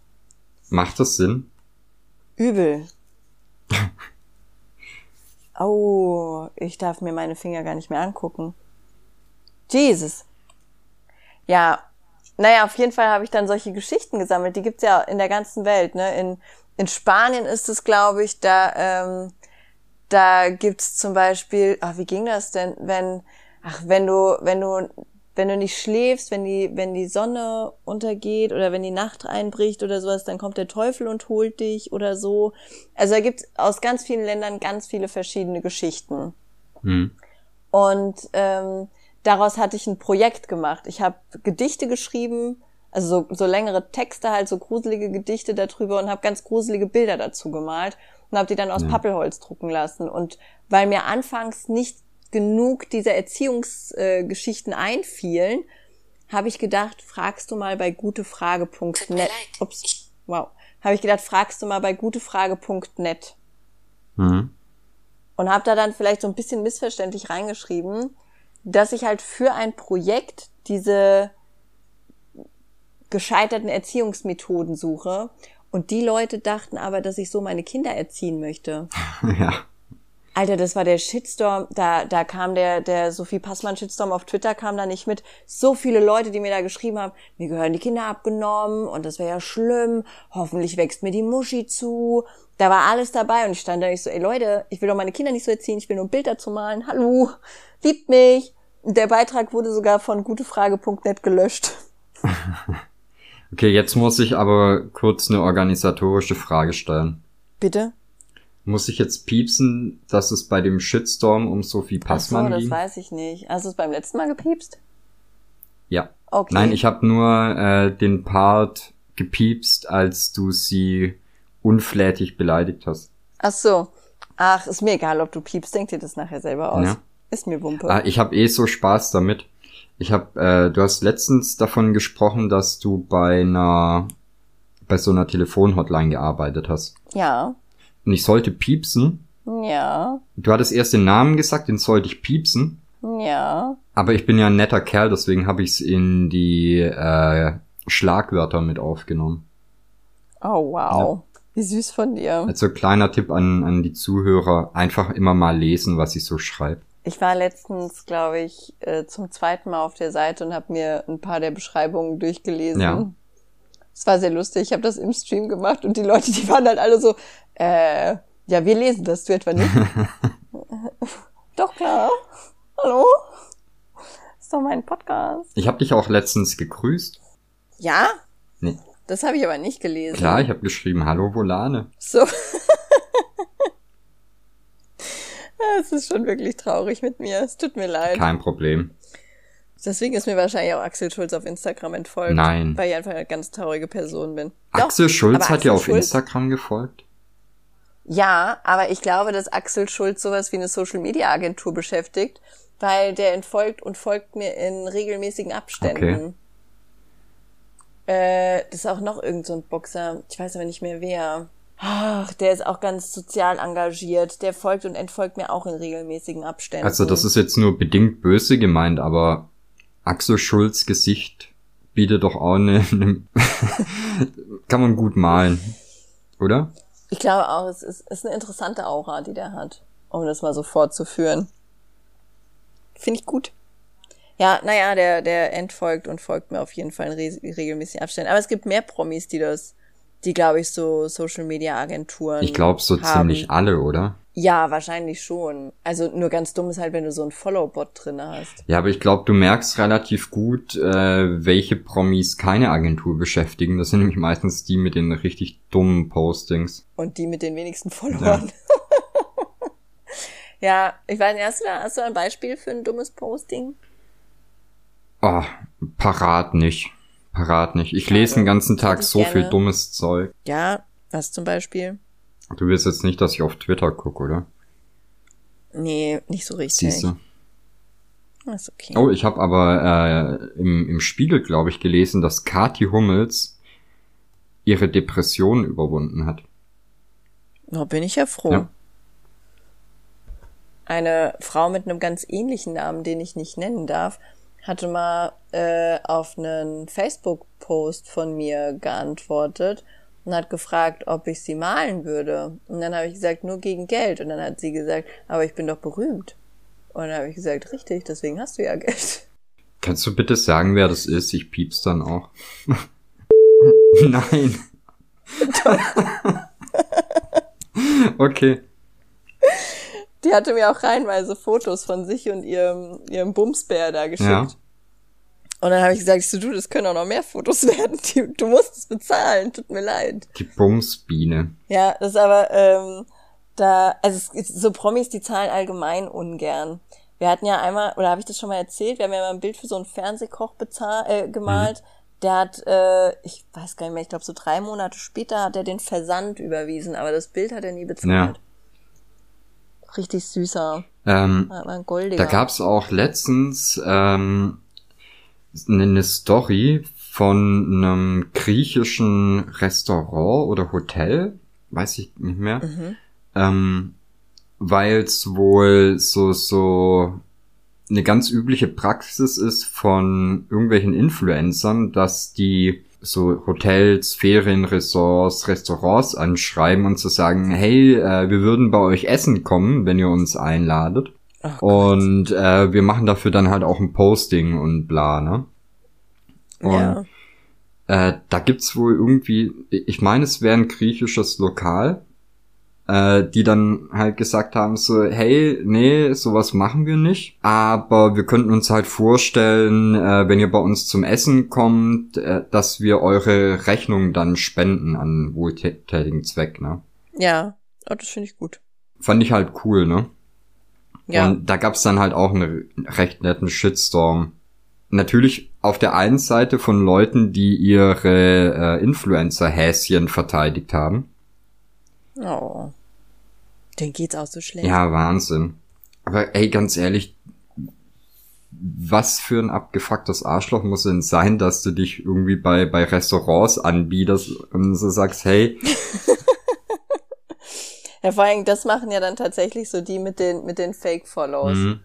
Macht das Sinn? Übel. (laughs) oh, ich darf mir meine Finger gar nicht mehr angucken. Jesus. Ja, naja, auf jeden Fall habe ich dann solche Geschichten gesammelt. Die gibt's ja in der ganzen Welt. Ne? In, in Spanien ist es, glaube ich, da, ähm, da gibt's zum Beispiel, ach, wie ging das denn, wenn, ach, wenn du, wenn du wenn du nicht schläfst, wenn die, wenn die Sonne untergeht oder wenn die Nacht einbricht oder sowas, dann kommt der Teufel und holt dich oder so. Also da gibt aus ganz vielen Ländern ganz viele verschiedene Geschichten. Mhm. Und ähm, daraus hatte ich ein Projekt gemacht. Ich habe Gedichte geschrieben, also so, so längere Texte, halt so gruselige Gedichte darüber und habe ganz gruselige Bilder dazu gemalt und habe die dann aus ja. Pappelholz drucken lassen. Und weil mir anfangs nicht genug dieser Erziehungsgeschichten äh, einfielen, habe ich gedacht, fragst du mal bei gutefrage.net. Ups, wow. Habe ich gedacht, fragst du mal bei gutefrage.net. Mhm. Und habe da dann vielleicht so ein bisschen missverständlich reingeschrieben, dass ich halt für ein Projekt diese gescheiterten Erziehungsmethoden suche. Und die Leute dachten aber, dass ich so meine Kinder erziehen möchte. (laughs) Ja. Alter, das war der Shitstorm, da, da kam der, der Sophie Passmann Shitstorm auf Twitter kam da nicht mit. So viele Leute, die mir da geschrieben haben, mir gehören die Kinder abgenommen und das wäre ja schlimm, hoffentlich wächst mir die Muschi zu. Da war alles dabei und ich stand da nicht so, ey Leute, ich will doch meine Kinder nicht so erziehen, ich will nur ein Bild dazu malen, hallo, liebt mich. Der Beitrag wurde sogar von gutefrage.net gelöscht. (laughs) okay, jetzt muss ich aber kurz eine organisatorische Frage stellen. Bitte? Muss ich jetzt piepsen, dass es bei dem Shitstorm um Sophie Passmann Ach so, ging? das weiß ich nicht. Hast du es beim letzten Mal gepiepst? Ja. Okay. Nein, ich habe nur äh, den Part gepiepst, als du sie unflätig beleidigt hast. Ach so. Ach, ist mir egal, ob du piepst. Denk dir das nachher selber aus. Ja. Ist mir Wumpe. Ah, ich habe eh so Spaß damit. Ich habe, äh, du hast letztens davon gesprochen, dass du bei einer, bei so einer Telefonhotline gearbeitet hast. Ja und ich sollte piepsen. Ja. Du hattest erst den Namen gesagt, den sollte ich piepsen. Ja. Aber ich bin ja ein netter Kerl, deswegen habe ich es in die äh, Schlagwörter mit aufgenommen. Oh, wow. Wie süß von dir. Also kleiner Tipp an, an die Zuhörer, einfach immer mal lesen, was ich so schreibe. Ich war letztens, glaube ich, äh, zum zweiten Mal auf der Seite und habe mir ein paar der Beschreibungen durchgelesen. Ja. Es war sehr lustig. Ich habe das im Stream gemacht und die Leute, die waren halt alle so, äh, ja, wir lesen das, du etwa nicht? (laughs) Doch klar. Hallo? ist doch mein Podcast. Ich habe dich auch letztens gegrüßt. Ja? Nee. Das habe ich aber nicht gelesen. Klar, ich habe geschrieben, hallo Volane. So. (laughs) Es ist schon wirklich traurig mit mir. Es tut mir leid. Kein Problem. Deswegen ist mir wahrscheinlich auch Axel Schulz auf Instagram entfolgt. Nein. Weil ich einfach eine ganz traurige Person bin. Axel Doch, Schulz hat Axel ja auf Schulz- Instagram gefolgt. Ja, aber ich glaube, dass Axel Schulz sowas wie eine Social Media Agentur beschäftigt, weil der entfolgt und folgt mir in regelmäßigen Abständen. Äh, das ist auch noch irgend so ein Boxer. Ich weiß aber nicht mehr wer. Ach, der ist auch ganz sozial engagiert. Der folgt und entfolgt mir auch in regelmäßigen Abständen. Also das ist jetzt nur bedingt böse gemeint, aber Axel Schulz Gesicht bietet doch auch eine, (laughs) eine kann man gut malen, oder? Ich glaube auch, es ist, ist eine interessante Aura, die der hat, um das mal so fortzuführen. Finde ich gut. Ja, naja, der, der entfolgt und folgt mir auf jeden Fall in re regelmäßigen Abständen. Aber es gibt mehr Promis, die das, die glaube ich so Social Media Agenturen. Ich glaube so haben. ziemlich alle, oder? Ja, wahrscheinlich schon. Also nur ganz dumm ist halt, wenn du so einen Follow-Bot drin hast. Ja, aber ich glaube, du merkst relativ gut, äh, welche Promis keine Agentur beschäftigen. Das sind nämlich meistens die mit den richtig dummen Postings. Und die mit den wenigsten Followern. (laughs) Ja, ich weiß nicht, hast du da, hast du ein Beispiel für ein dummes Posting? Oh, parat nicht. Parat nicht. Ich lese den ganzen Tag so viel gerne. dummes Zeug. Ja, was zum Beispiel? Du willst jetzt nicht, dass ich auf Twitter gucke, oder? Nee, nicht so richtig. Siehst du? Ist okay. Oh, ich habe aber äh, im, im Spiegel, glaube ich, gelesen, dass Kathi Hummels ihre Depression überwunden hat. Na, bin ich ja froh. Ja. Eine Frau mit einem ganz ähnlichen Namen, den ich nicht nennen darf, hatte mal äh, auf einen Facebook-Post von mir geantwortet und hat gefragt, ob ich sie malen würde. Und dann habe ich gesagt, nur gegen Geld. Und dann hat sie gesagt, aber ich bin doch berühmt. Und dann habe ich gesagt, richtig, deswegen hast du ja Geld. Kannst du bitte sagen, wer das ist? Ich pieps dann auch. (laughs) Nein. (laughs) okay. Die hatte mir auch reihenweise Fotos von sich und ihrem, ihrem Bumsbär da geschickt. Ja. Und dann habe ich gesagt, ich so, du, das können auch noch mehr Fotos (laughs) werden. Die, du musst es bezahlen, tut mir leid. Die Bumsbiene. Ja, das ist aber, ähm, da, also es, ist- so Promis, die zahlen allgemein ungern. Wir hatten ja einmal, oder habe ich das schon mal erzählt, wir haben ja mal ein Bild für so einen Fernsehkoch bezahl, äh, gemalt. Der hat, äh, ich weiß gar nicht mehr, ich glaube so drei Monate später hat er den Versand überwiesen, aber das Bild hat er nie bezahlt. Richtig süßer. Ähm, ein goldiger. Da gab's auch letztens ähm, eine Story von einem griechischen Restaurant oder Hotel, weiß ich nicht mehr, ähm, weil es wohl so so eine ganz übliche Praxis ist von irgendwelchen Influencern, dass die so Hotels, Ferienresorts, Restaurants anschreiben und zu sagen, hey, äh, wir würden bei euch essen kommen, wenn ihr uns einladet. Ach Und äh, wir machen dafür dann halt auch ein Posting und bla, ne? Und ja. äh, da gibt's wohl irgendwie, ich meine, es wäre ein griechisches Lokal, äh, die dann halt gesagt haben so, hey, nee, sowas machen wir nicht, aber wir könnten uns halt vorstellen, äh, wenn ihr bei uns zum Essen kommt, äh, dass wir eure Rechnung dann spenden an wohltätigen Zweck, ne? Ja, oh, das finde ich gut. Fand ich halt cool, ne? Ja. Und da gab's dann halt auch einen recht netten Shitstorm. Natürlich auf der einen Seite von Leuten, die ihre äh, Influencer-Häschen verteidigt haben. oh. Den geht's auch so schlecht. Ja, Wahnsinn. Aber ey, ganz ehrlich, was für ein abgefucktes Arschloch muss denn sein, dass du dich irgendwie bei, bei Restaurants anbietest und so sagst, hey, (laughs) Ja, vor allem, das machen ja dann tatsächlich so die mit den, mit den Fake-Follows. Mhm.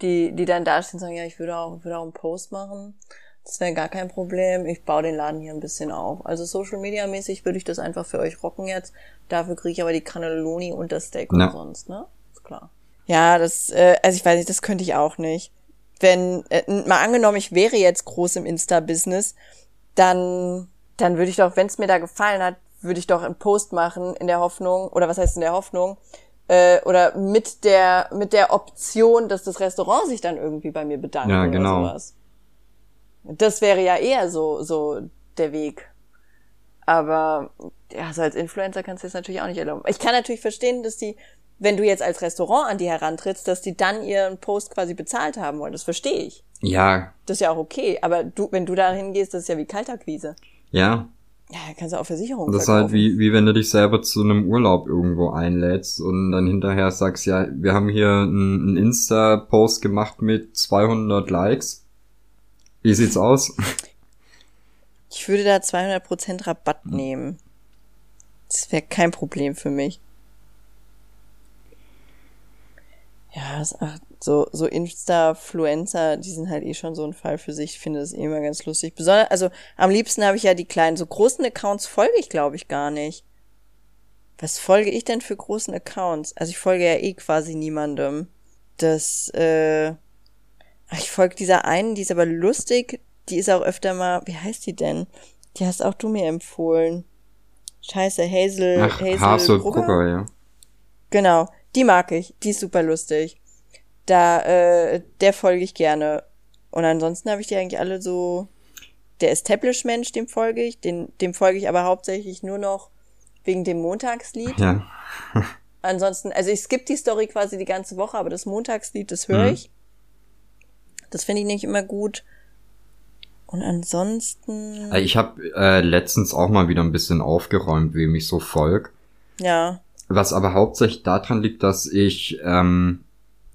Die, die dann da stehen und sagen, ja, ich würde auch, würde auch einen Post machen. Das wäre gar kein Problem. Ich baue den Laden hier ein bisschen auf. Also Social Media mäßig würde ich das einfach für euch rocken jetzt. Dafür kriege ich aber die Cannelloni und das Steak Ja. und sonst, ne? Ist klar. Ja, das, äh, also ich weiß nicht, das könnte ich auch nicht. Wenn, äh, mal angenommen, ich wäre jetzt groß im Insta-Business, dann, dann würde ich doch, wenn es mir da gefallen hat, würde ich doch einen Post machen in der Hoffnung, oder was heißt in der Hoffnung, äh, oder mit der, mit der Option, dass das Restaurant sich dann irgendwie bei mir bedankt Ja, oder genau. sowas. Das wäre ja eher so, so der Weg. Aber ja, so als Influencer kannst du das natürlich auch nicht erlauben. Ich kann natürlich verstehen, dass die, wenn du jetzt als Restaurant an die herantrittst, dass die dann ihren Post quasi bezahlt haben wollen. Das verstehe ich. Ja, Das ist ja auch okay. Aber du, wenn du da hingehst, das ist ja wie Kaltakquise. ja. Ja, kannst du auch Versicherungen Das ist halt verkaufen. wie, wie wenn du dich selber zu einem Urlaub irgendwo einlädst und dann hinterher sagst, ja, wir haben hier einen, einen Insta-Post gemacht mit 200 Likes. Wie sieht's aus? (laughs) Ich würde da 200% Rabatt nehmen. Das wäre kein Problem für mich. Ja, das, ach, so, so Insta-Fluencer, die sind halt eh schon so ein Fall für sich. Ich finde das eh immer ganz lustig. Besonders, also am liebsten habe ich ja die kleinen, so großen Accounts folge ich, glaube ich, gar nicht. Was folge ich denn für großen Accounts? Also ich folge ja eh quasi niemandem. Das, äh, ich folge dieser einen, die ist aber lustig. Die ist auch öfter mal, wie heißt die denn? Die hast auch du mir empfohlen. Scheiße, Hazel, Ach, Hazel Hazel? Brugger, ja. Genau, die mag ich. Die ist super lustig. Da, äh, der folge ich gerne. Und ansonsten habe ich die eigentlich alle so. Der Establish-Mensch, dem folge ich. Den, dem folge ich aber hauptsächlich nur noch wegen dem Montagslied. Ja. (laughs) Ansonsten, also ich skippe die Story quasi die ganze Woche, aber das Montagslied, das höre Mhm. ich. Das finde ich nicht immer gut. Und ansonsten, Äh, Ich habe äh, letztens auch mal wieder ein bisschen aufgeräumt, wem ich so folg. ja, Was aber hauptsächlich daran liegt, dass ich ähm,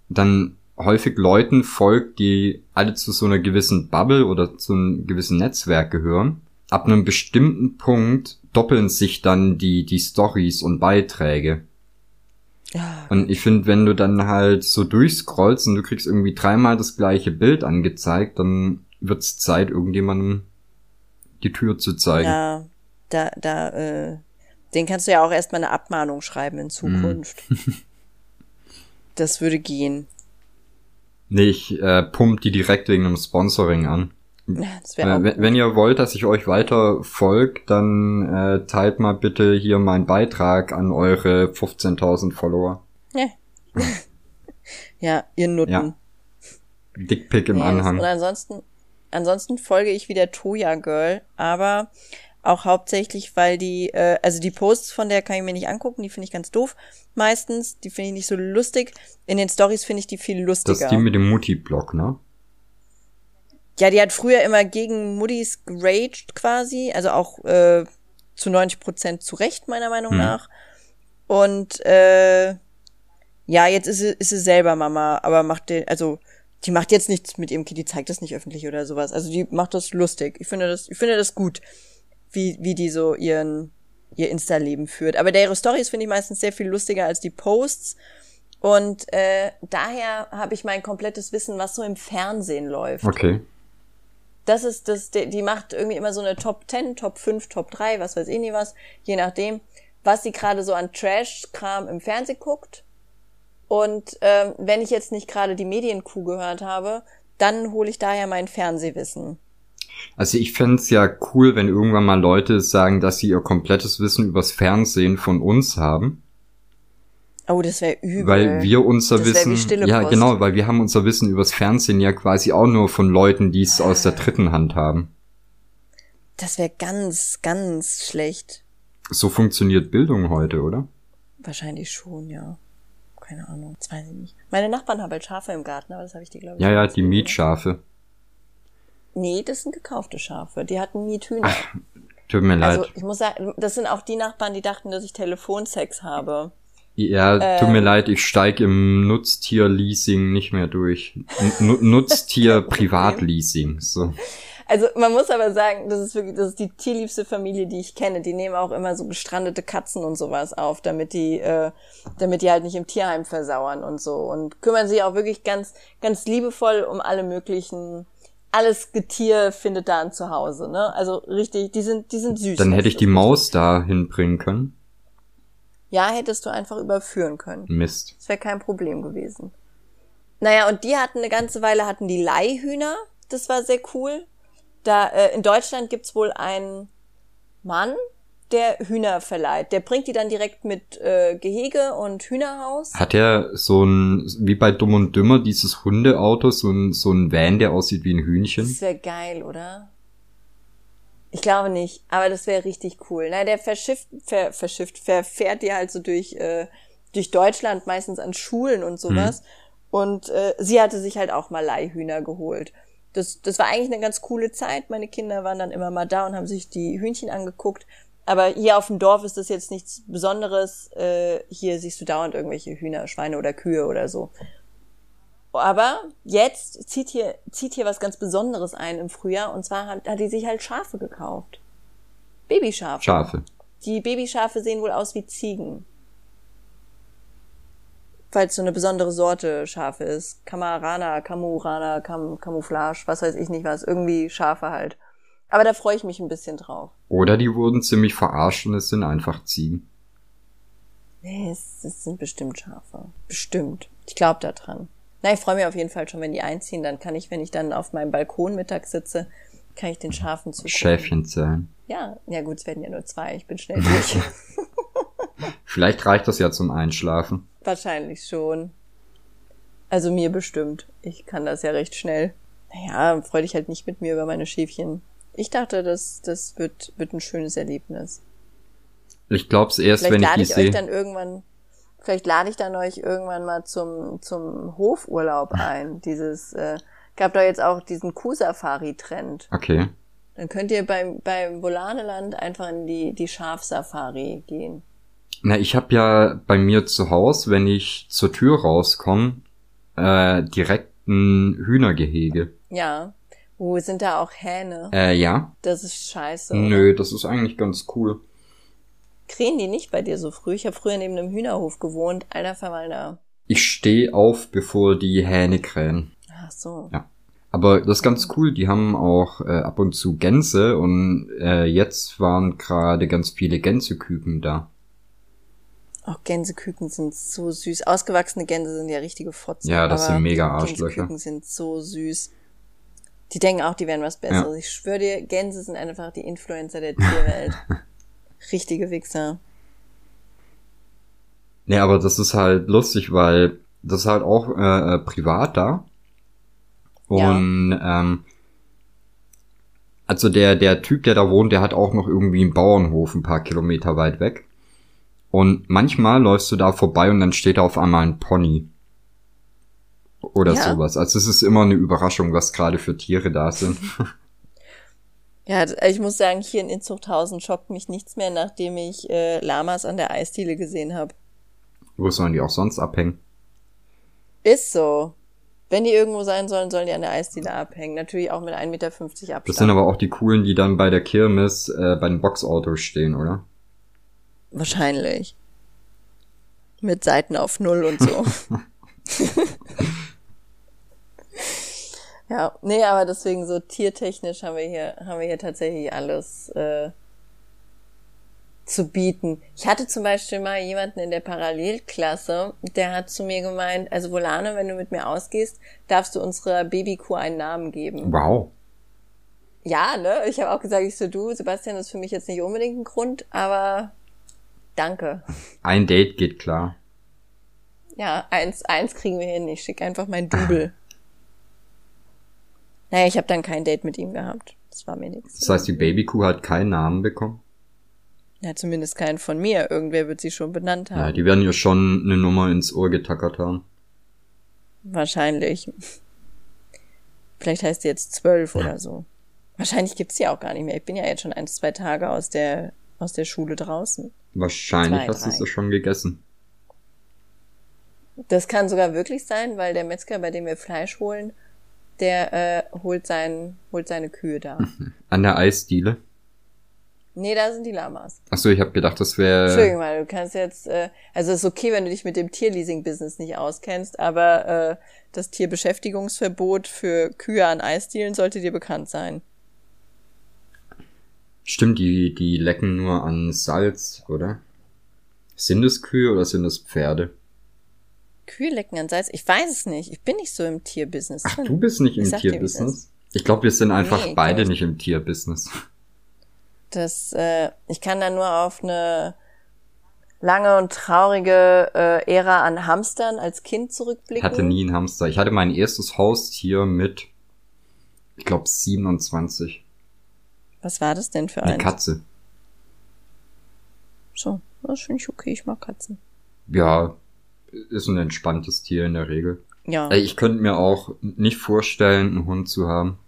dann häufig Leuten folgt, die alle zu so einer gewissen Bubble oder zu einem gewissen Netzwerk gehören. Ab einem bestimmten Punkt doppeln sich dann die, die Stories und Beiträge. Und ich finde, wenn du dann halt so durchscrollst und du kriegst irgendwie dreimal das gleiche Bild angezeigt, dann wird's Zeit, irgendjemandem die Tür zu zeigen. ja, da, da, äh, den kannst du ja auch erstmal eine Abmahnung schreiben in Zukunft. (laughs) das würde gehen. Nee, ich äh, pump die direkt wegen einem Sponsoring an. Ja, Äh, wenn, wenn ihr wollt, dass ich euch weiter folgt, dann äh, teilt mal bitte hier meinen Beitrag an eure 15.000 Follower. (laughs) Ja, ihr Nutten. Ja, Dickpick im Nee, Anhang. Und ansonsten, ansonsten folge ich wieder Toya Girl, aber auch hauptsächlich, weil die, äh, also die Posts von der kann ich mir nicht angucken, die finde ich ganz doof. Meistens, die finde ich nicht so lustig. In den Stories finde ich die viel Das lustiger. ist die mit dem Mutti-Block, ne? ja, die hat früher immer gegen Muddis geraged quasi, also auch äh, zu 90 Prozent zu Recht, meiner Meinung Hm. nach. Und äh, ja, jetzt ist sie, ist sie selber Mama, aber macht den, also die macht jetzt nichts mit ihrem Kind, die zeigt das nicht öffentlich oder sowas. Also die macht das lustig. Ich finde das, ich finde das gut, wie, wie die so ihren, ihr Insta-Leben führt. Aber der ihre Stories finde ich meistens sehr viel lustiger als die Posts. Und äh, daher habe ich mein komplettes Wissen, was so im Fernsehen läuft. Okay. Das ist das, die, die macht irgendwie immer so eine Top 10, Top 5, Top 3, was weiß ich nie was, je nachdem, was sie gerade so an Trash-Kram im Fernsehen guckt. Und ähm, wenn ich jetzt nicht gerade die Medienkuh gehört habe, dann hole ich daher mein Fernsehwissen. Also ich fänd's ja cool, wenn irgendwann mal Leute sagen, dass sie ihr komplettes Wissen übers Fernsehen von uns haben. Oh, das wäre übel. Weil wir unser Das Wissen, stille ja Post. genau, weil wir haben unser Wissen übers Fernsehen ja quasi auch nur von Leuten, die es aus der dritten Hand haben. Das wäre ganz, ganz schlecht. So funktioniert Bildung heute, oder? Wahrscheinlich schon, ja. Keine Ahnung, das weiß ich nicht. Meine Nachbarn haben halt Schafe im Garten, aber das habe ich dir, glaube ich, Ja, ja, die? Mietschafe. Nee, das sind gekaufte Schafe. Die hatten Miethühner. Tut mir leid. Also ich muss sagen, das sind auch die Nachbarn, die dachten, dass ich Telefonsex habe. ja, tut mir ähm, leid, ich steig im Nutztier-Leasing nicht mehr durch. Nutztier-Privatleasing, (laughs) so. Also man muss aber sagen, das ist wirklich, das ist die tierliebste Familie, die ich kenne. Die nehmen auch immer so gestrandete Katzen und sowas auf, damit die, äh, damit die halt nicht im Tierheim versauern und so. Und kümmern sich auch wirklich ganz, ganz liebevoll um alle möglichen, alles Getier findet da ein Zuhause, ne? Also richtig, die sind, die sind süß. Dann hätte ich die Maus da hinbringen können. Ja, hättest du einfach überführen können. Mist. Das wäre kein Problem gewesen. Naja, und die hatten eine ganze Weile, hatten die Leihhühner. Das war sehr cool. Da, äh, in Deutschland gibt's wohl einen Mann, der Hühner verleiht. Der bringt die dann direkt mit äh, Gehege und Hühnerhaus. Hat er so ein, wie bei Dumm und Dümmer, dieses Hundeauto, so ein, so ein Van, der aussieht wie ein Hühnchen? Das wäre geil, oder? Ich glaube nicht, aber das wäre richtig cool. Na, der verschifft, ver, verschifft, verfährt die halt so durch, äh, durch Deutschland, meistens an Schulen und sowas. Mhm. Und äh, sie hatte sich halt auch mal Leihhühner geholt. Das, das war eigentlich eine ganz coole Zeit. Meine Kinder waren dann immer mal da und haben sich die Hühnchen angeguckt. Aber hier auf dem Dorf ist das jetzt nichts Besonderes. Äh, hier siehst du dauernd irgendwelche Hühner, Schweine oder Kühe oder so. Aber jetzt zieht hier, zieht hier was ganz Besonderes ein im Frühjahr. Und zwar hat, hat die sich halt Schafe gekauft. Babyschafe. Schafe. Die Babyschafe sehen wohl aus wie Ziegen. Falls so eine besondere Sorte Schafe ist. Kamarana, Kamurana, Kam Camouflage, was weiß ich nicht was. Irgendwie Schafe halt. Aber da freue ich mich ein bisschen drauf. Oder die wurden ziemlich verarscht und es sind einfach Ziegen. Nee, es, es sind bestimmt Schafe. Bestimmt. Ich glaube da dran. Na, ich freue mich auf jeden Fall schon, wenn die einziehen. Dann kann ich, wenn ich dann auf meinem Balkon mittags sitze, kann ich den Schafen zu Schäfchen zählen. Ja, ja gut, es werden ja nur zwei. Ich bin schnell durch. (laughs) Vielleicht reicht das ja zum Einschlafen. Wahrscheinlich schon. Also mir bestimmt. Ich kann das ja recht schnell. Naja, freu dich halt nicht mit mir über meine Schäfchen. Ich dachte, das, das wird, wird ein schönes Erlebnis. Ich glaub's erst, Vielleicht wenn ich die sehe. Vielleicht lade ich euch dann irgendwann, vielleicht lade ich dann euch irgendwann mal zum, zum Hofurlaub (laughs) ein. Dieses, äh, gab da jetzt auch diesen Kuh-Safari-Trend. Okay. Dann könnt ihr beim, beim Volaneland einfach in die, die Schafsafari gehen. Na, ich habe ja bei mir zu Hause, wenn ich zur Tür rauskomme, äh, direkt ein Hühnergehege. Ja. Wo sind da auch Hähne? Äh, ja. Das ist scheiße. Oder? Nö, das ist eigentlich ganz cool. Krähen die nicht bei dir so früh? Ich habe früher neben einem Hühnerhof gewohnt. Alter Verwalter. Ich stehe auf, bevor die Hähne krähen. Ach so. Ja. Aber das ist ganz cool. Die haben auch äh, ab und zu Gänse und äh, jetzt waren gerade ganz viele Gänseküken da. Auch Gänseküken sind so süß. Ausgewachsene Gänse sind ja richtige Fotzen. Ja, das sind mega Arschlöcher. Gänseküken sind so süß. Die denken auch, die wären was Besseres. Ja. Ich schwöre dir, Gänse sind einfach die Influencer der Tierwelt. (laughs) Richtige Wichser. Nee, aber das ist halt lustig, weil das ist halt auch äh, äh privat da. Und ja. ähm, also der, der Typ, der da wohnt, der hat auch noch irgendwie einen Bauernhof ein paar Kilometer weit weg. Und manchmal läufst du da vorbei und dann steht da auf einmal ein Pony. Oder ja. sowas. Also es ist immer eine Überraschung, was gerade für Tiere da sind. (laughs) Ja, ich muss sagen, hier in Inzuchthausen schockt mich nichts mehr, nachdem ich äh, Lamas an der Eisdiele gesehen habe. Wo sollen die auch sonst abhängen? Ist so. Wenn die irgendwo sein sollen, sollen die an der Eisdiele abhängen. Natürlich auch mit 1,50 Meter Abstand. Das sind aber auch die coolen, die dann bei der Kirmes äh, bei den Boxautos stehen, oder? Wahrscheinlich. Mit Seiten auf Null und so. (laughs) (laughs) Ja, nee, aber deswegen so tiertechnisch haben wir hier, haben wir hier tatsächlich alles äh, zu bieten. Ich hatte zum Beispiel mal jemanden in der Parallelklasse, der hat zu mir gemeint, also Volane, wenn du mit mir ausgehst, darfst du unserer Babykuh einen Namen geben. Wow. Ja, ne? Ich habe auch gesagt, ich so, du, Sebastian, das ist für mich jetzt nicht unbedingt ein Grund, aber danke. Ein Date geht klar. Ja, eins, eins kriegen wir hin. Ich schicke einfach mein Double. (laughs) Naja, ich habe dann kein Date mit ihm gehabt. Das war mir nichts. Das heißt, die Babykuh hat keinen Namen bekommen? Ja, zumindest keinen von mir. Irgendwer wird sie schon benannt haben. Ja, die werden ja schon eine Nummer ins Ohr getackert haben. Wahrscheinlich. Vielleicht heißt sie jetzt zwölf ja. oder so. Wahrscheinlich gibt's sie auch gar nicht mehr. Ich bin ja jetzt schon ein, zwei Tage aus der, aus der Schule draußen. Wahrscheinlich zwei, hast du sie schon gegessen. Das kann sogar wirklich sein, weil der Metzger, bei dem wir Fleisch holen, Der äh, holt, sein, holt seine Kühe da. An der Eisdiele? Nee, da sind die Lamas. Ach so, ich habe gedacht, das wäre. Entschuldigung mal, du kannst jetzt, äh, also es ist okay, wenn du dich mit dem Tierleasing-Business nicht auskennst, aber äh, das Tierbeschäftigungsverbot für Kühe an Eisdielen sollte dir bekannt sein. Stimmt, die, die lecken nur an Salz, oder? Sind es Kühe oder sind es Pferde? Kühe lecken an Salz? Ich weiß es nicht. Ich bin nicht so im Tierbusiness. Ach, du bist nicht im Tierbusiness? Ich glaube, wir sind einfach nee, beide nicht im Tierbusiness. (laughs) Das, äh, ich kann da nur auf eine lange und traurige äh, Ära an Hamstern als Kind zurückblicken. Ich hatte nie einen Hamster. Ich hatte mein erstes Haustier mit, ich glaube, 27. Was war das denn für ein? Eine Katze. So, das finde ich okay. Ich mag Katzen. Ja, ist ein entspanntes Tier in der Regel. Ja. Ich könnte mir auch nicht vorstellen, einen Hund zu haben.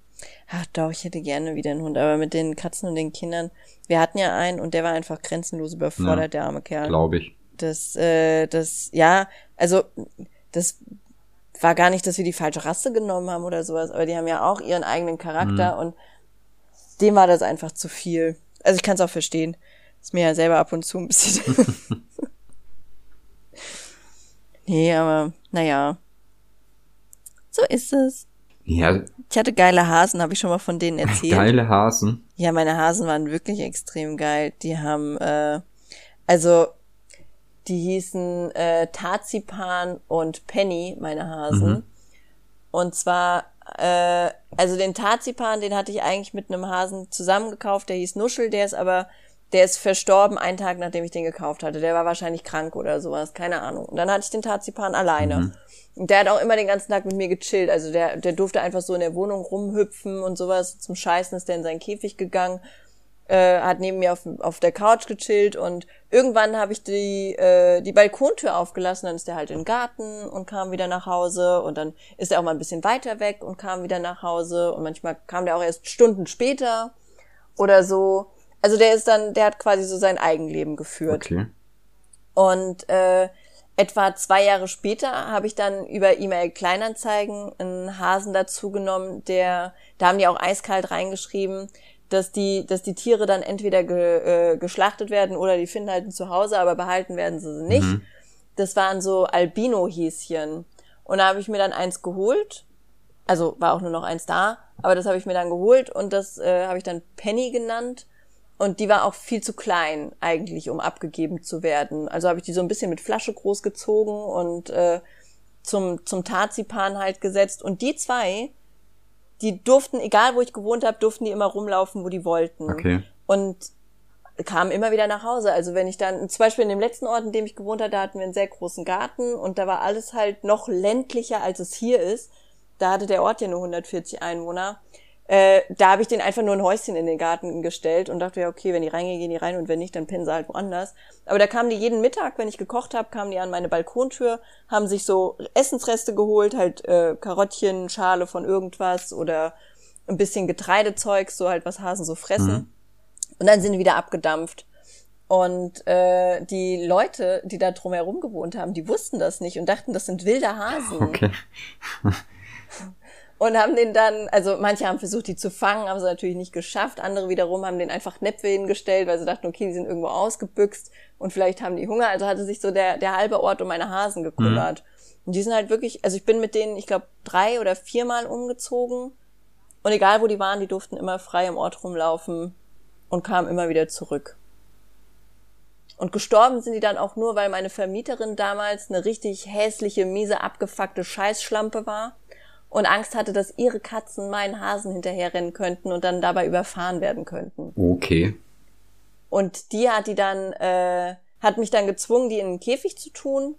Ach doch, ich hätte gerne wieder einen Hund, aber mit den Katzen und den Kindern. Wir hatten ja einen und der war einfach grenzenlos überfordert, ja, der arme Kerl. Glaube ich. Das, äh, das, ja, also das war gar nicht, dass wir die falsche Rasse genommen haben oder sowas, aber die haben ja auch ihren eigenen Charakter mhm. und dem war das einfach zu viel. Also ich kann es auch verstehen. Ist mir ja selber ab und zu ein bisschen. (laughs) (laughs) nee, aber naja. So ist es. Ja. Ich hatte geile Hasen, habe ich schon mal von denen erzählt. Geile Hasen? Ja, meine Hasen waren wirklich extrem geil. Die haben, äh, also die hießen äh, Tarzipan und Penny, meine Hasen. Mhm. Und zwar, äh, also den Tarzipan, den hatte ich eigentlich mit einem Hasen zusammengekauft, der hieß Nuschel, der ist aber, der ist verstorben einen Tag, nachdem ich den gekauft hatte. Der war wahrscheinlich krank oder sowas, keine Ahnung. Und dann hatte ich den Tarzipan alleine. Mhm. Und der hat auch immer den ganzen Tag mit mir gechillt. Also der, der durfte einfach so in der Wohnung rumhüpfen und sowas. Zum Scheißen ist der in seinen Käfig gegangen, äh, hat neben mir auf, auf der Couch gechillt und irgendwann habe ich die, äh, die Balkontür aufgelassen, dann ist der halt in den Garten und kam wieder nach Hause und dann ist er auch mal ein bisschen weiter weg und kam wieder nach Hause und manchmal kam der auch erst Stunden später oder so. Also der ist dann, der hat quasi so sein Eigenleben geführt. Okay. Und äh, Etwa zwei Jahre später habe ich dann über E-Mail Kleinanzeigen einen Hasen dazu genommen, der, da haben die auch eiskalt reingeschrieben, dass die, dass die Tiere dann entweder ge, äh, geschlachtet werden oder die finden halt ein Zuhause, aber behalten werden sie nicht. Mhm. Das waren so Albino-Häschen. Und da habe ich mir dann eins geholt. Also war auch nur noch eins da, aber das habe ich mir dann geholt und das äh, habe ich dann Penny genannt. Und die war auch viel zu klein eigentlich, um abgegeben zu werden. Also habe ich die so ein bisschen mit Flasche großgezogen und äh, zum, zum Tarzipan halt gesetzt. Und die zwei, die durften, egal wo ich gewohnt habe, durften die immer rumlaufen, wo die wollten. Okay. Und kamen immer wieder nach Hause. Also wenn ich dann, zum Beispiel in dem letzten Ort, in dem ich gewohnt habe, da hatten wir einen sehr großen Garten und da war alles halt noch ländlicher, als es hier ist. Da hatte der Ort ja nur 140 Einwohner. Äh, da habe ich den einfach nur ein Häuschen in den Garten gestellt und dachte ja, okay, wenn die reingehen, gehen die rein und wenn nicht, dann pennen sie halt woanders. Aber da kamen die jeden Mittag, wenn ich gekocht habe, kamen die an meine Balkontür, haben sich so Essensreste geholt, halt äh, Karottchen, Schale von irgendwas oder ein bisschen Getreidezeug, so halt was Hasen so fressen. Mhm. Und dann sind die wieder abgedampft. Und äh, die Leute, die da drumherum gewohnt haben, die wussten das nicht und dachten, das sind wilde Hasen. Okay. (laughs) und haben den dann, also manche haben versucht, die zu fangen, haben sie natürlich nicht geschafft. Andere wiederum haben den einfach Näpfe hingestellt, weil sie dachten, okay, die sind irgendwo ausgebüxt und vielleicht haben die Hunger. Also hatte sich so der, der halbe Ort um meine Hasen gekümmert. Mhm. Und die sind halt wirklich, also ich bin mit denen, ich glaube, drei oder viermal umgezogen. Und egal wo die waren, die durften immer frei im Ort rumlaufen und kamen immer wieder zurück. Und gestorben sind die dann auch nur, weil meine Vermieterin damals eine richtig hässliche, miese, abgefuckte Scheißschlampe war und Angst hatte, dass ihre Katzen meinen Hasen hinterherrennen könnten und dann dabei überfahren werden könnten. Okay. Und die hat die dann, äh, hat mich dann gezwungen, die in den Käfig zu tun.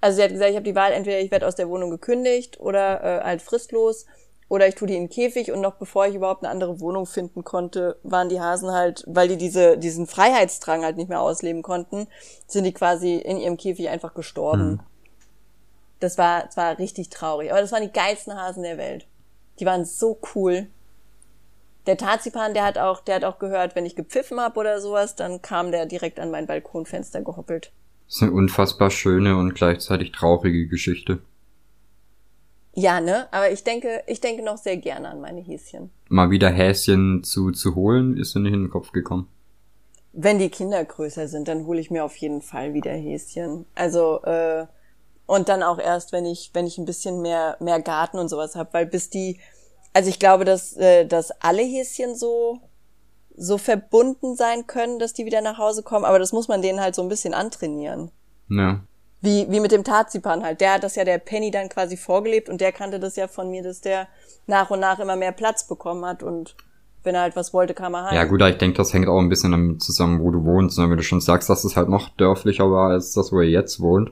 Also sie hat gesagt, ich habe die Wahl, entweder ich werde aus der Wohnung gekündigt oder äh, halt fristlos oder ich tue die in den Käfig und noch bevor ich überhaupt eine andere Wohnung finden konnte, waren die Hasen halt, weil die diese, diesen Freiheitsdrang halt nicht mehr ausleben konnten, sind die quasi in ihrem Käfig einfach gestorben. Hm. Das war, das war richtig traurig. Aber das waren die geilsten Hasen der Welt. Die waren so cool. Der Tarzipan, der hat auch, der hat auch gehört, wenn ich gepfiffen hab oder sowas, dann kam der direkt an mein Balkonfenster gehoppelt. Das ist eine unfassbar schöne und gleichzeitig traurige Geschichte. Ja, ne? Aber ich denke, ich denke noch sehr gerne an meine Häschen. Mal wieder Häschen zu, zu holen, ist in den Kopf gekommen. Wenn die Kinder größer sind, dann hole ich mir auf jeden Fall wieder Häschen. Also, äh, und dann auch erst, wenn ich, wenn ich ein bisschen mehr, mehr Garten und sowas habe, weil bis die, also ich glaube, dass, äh, dass alle Häschen so, so verbunden sein können, dass die wieder nach Hause kommen, aber das muss man denen halt so ein bisschen antrainieren. Ja. Wie, wie mit dem Tarzipan halt. Der hat das ja der Penny dann quasi vorgelebt und der kannte das ja von mir, dass der nach und nach immer mehr Platz bekommen hat und wenn er halt was wollte, kam er heim. Ja gut, ich denke, das hängt auch ein bisschen damit zusammen, wo du wohnst. Ne? Wenn du schon sagst, dass es halt noch dörflicher war, als das, wo er jetzt wohnt.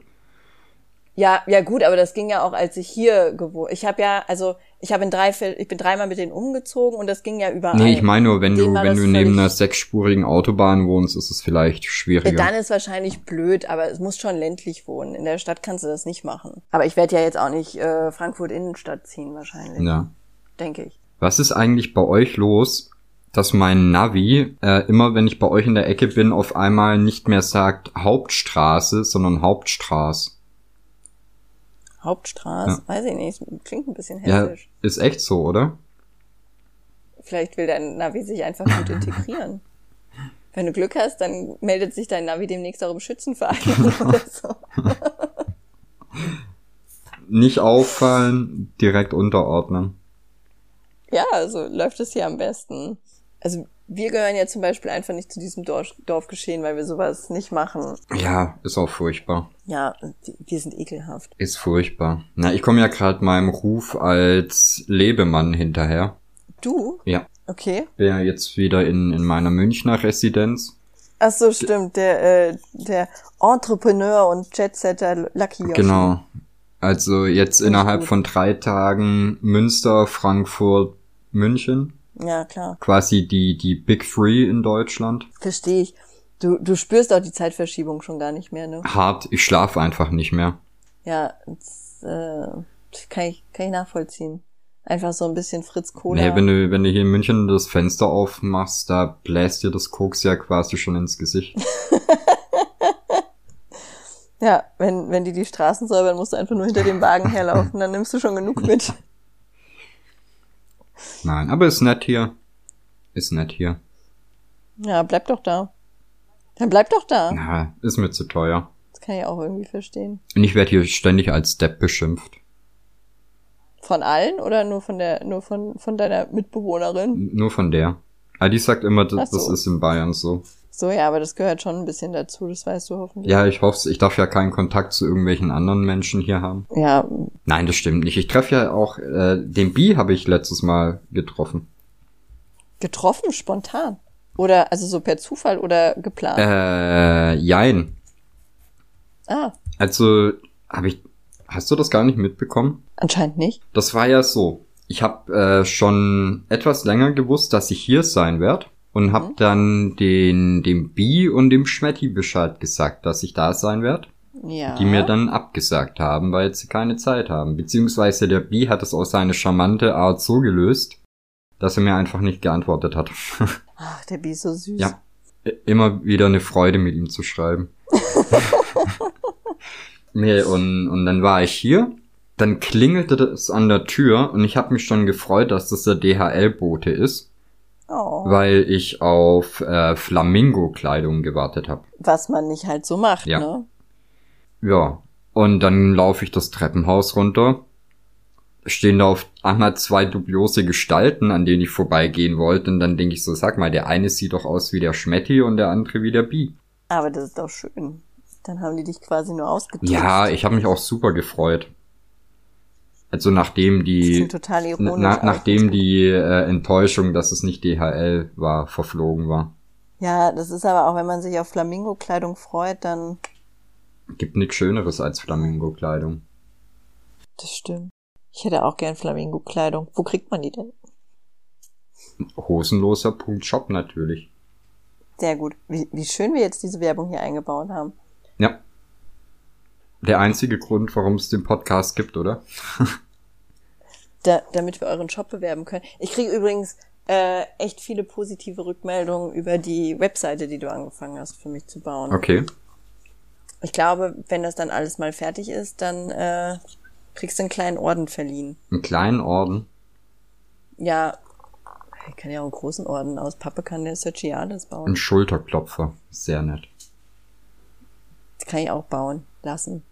Ja, ja gut, aber das ging ja auch, als ich hier gewohnt. Ich habe ja, also ich habe in drei, ich bin dreimal mit denen umgezogen und das ging ja überall. Nee, ich meine nur, wenn du, wenn du neben einer sechsspurigen Autobahn wohnst, ist es vielleicht Ja, schwieriger. Dann ist wahrscheinlich blöd, aber es muss schon ländlich wohnen. In der Stadt kannst du das nicht machen. Aber ich werde ja jetzt auch nicht äh, Frankfurt Innenstadt ziehen wahrscheinlich, ja. denke ich. Was ist eigentlich bei euch los, dass mein Navi äh, immer, wenn ich bei euch in der Ecke bin, auf einmal nicht mehr sagt Hauptstraße, sondern Hauptstraße? Hauptstraße, weiß ich nicht, klingt ein bisschen Ja, hessisch. ist echt so, oder? Vielleicht will dein Navi sich einfach gut integrieren. (laughs) Wenn du Glück hast, dann meldet sich dein Navi demnächst auch im Schützenverein (laughs) oder so. Nicht auffallen, direkt unterordnen. Ja, also läuft es hier am besten. Also wir gehören ja zum Beispiel einfach nicht zu diesem Dorf, Dorfgeschehen, weil wir sowas nicht machen. Ja, ist auch furchtbar. Ja, wir sind ekelhaft. Ist furchtbar. Na, ich komme ja gerade meinem Ruf als Lebemann hinterher. Du? Ja. Okay. Bin ja jetzt wieder in, in meiner Münchner Residenz. Ach so, stimmt. Der, äh, der Entrepreneur und Jetsetter Lucky Yoshi. Genau. Also jetzt innerhalb gut. von drei Tagen Münster, Frankfurt, München. Ja, klar. Quasi die, die Big Three in Deutschland. Verstehe ich. Du, du spürst auch die Zeitverschiebung schon gar nicht mehr, ne? Hart, ich schlafe einfach nicht mehr. Ja, das, äh, kann ich, kann ich nachvollziehen. Einfach so ein bisschen Fritz Cola. Nee, wenn du, wenn du hier in München das Fenster aufmachst, da bläst dir das Koks ja quasi schon ins Gesicht. (laughs) ja, wenn, wenn die die Straßen säubern, musst du einfach nur hinter dem Wagen herlaufen, dann nimmst du schon genug mit. (laughs) Nein, aber ist nett hier. Ist nett hier. Ja, bleib doch da. Dann bleib doch da. Na, ist mir zu teuer. Das kann ich auch irgendwie verstehen. Und ich werde hier ständig als Depp beschimpft. Von allen oder nur von der, nur von, von deiner Mitbewohnerin? Nur von der. Ah, die sagt immer, das, so. das ist in Bayern so. So, ja, aber das gehört schon ein bisschen dazu, das weißt du hoffentlich. Ja, ich hoffe Ich darf ja keinen Kontakt zu irgendwelchen anderen Menschen hier haben. Ja, Nein, das stimmt nicht. Ich treffe ja auch, äh, den Bi habe ich letztes Mal getroffen. getroffen, spontan. Oder, also so per Zufall oder geplant. Äh, jein. Ah, Also, habe ich, hast du das gar nicht mitbekommen? anscheinend nicht. Das war ja so. Ich habe äh, schon etwas länger gewusst, dass ich hier sein werde und habe dann den dem Bi und dem Schmetti Bescheid gesagt, dass ich da sein werde, Ja. die mir dann abgesagt haben, weil sie keine Zeit haben. Beziehungsweise der Bi hat es auf seine charmante Art so gelöst, dass er mir einfach nicht geantwortet hat. (laughs) Ach, der Bi ist so süß. ja, immer wieder eine Freude mit ihm zu schreiben. (laughs) nee, und, und dann war ich hier dann klingelte das an der Tür und ich habe mich schon gefreut, dass das der DHL-Bote ist, Oh, weil ich auf äh, Flamingo-Kleidung gewartet habe. was man nicht halt so macht, Ja. ne? Ja, und dann laufe ich das Treppenhaus runter. Stehen da auf einmal zwei dubiose Gestalten, an denen ich vorbeigehen wollte. Und dann denke ich so, sag mal, der eine sieht doch aus wie der Schmetti und der andere wie der Bi. Aber das ist doch schön. Dann haben die dich quasi nur ausgetauscht. Ja, ich habe mich auch super gefreut. Also nachdem die, na, nachdem die äh, Enttäuschung, dass es nicht DHL war, verflogen war. Ja, das ist aber auch, wenn man sich auf Flamingo-Kleidung freut, dann, Gibt nichts Schöneres als Flamingo-Kleidung. das stimmt. Ich hätte auch gern Flamingo-Kleidung. Wo kriegt man die denn? Hosenloser.shop natürlich. Sehr gut. Wie, wie schön wir jetzt diese Werbung hier eingebaut haben. Ja. Der einzige Grund, warum es den Podcast gibt, oder? (laughs) Da, damit wir euren Shop bewerben können. Ich kriege übrigens äh, echt viele positive Rückmeldungen über die Webseite, die du angefangen hast für mich zu bauen. Okay. Ich glaube, wenn das dann alles mal fertig ist, dann äh, Kriegst du einen kleinen Orden verliehen. Einen kleinen Orden? Ja, ich kann ja auch einen großen Orden aus Pappe kann der Sergiades bauen. Ein Schulterklopfer. Sehr nett. Das kann ich auch bauen lassen.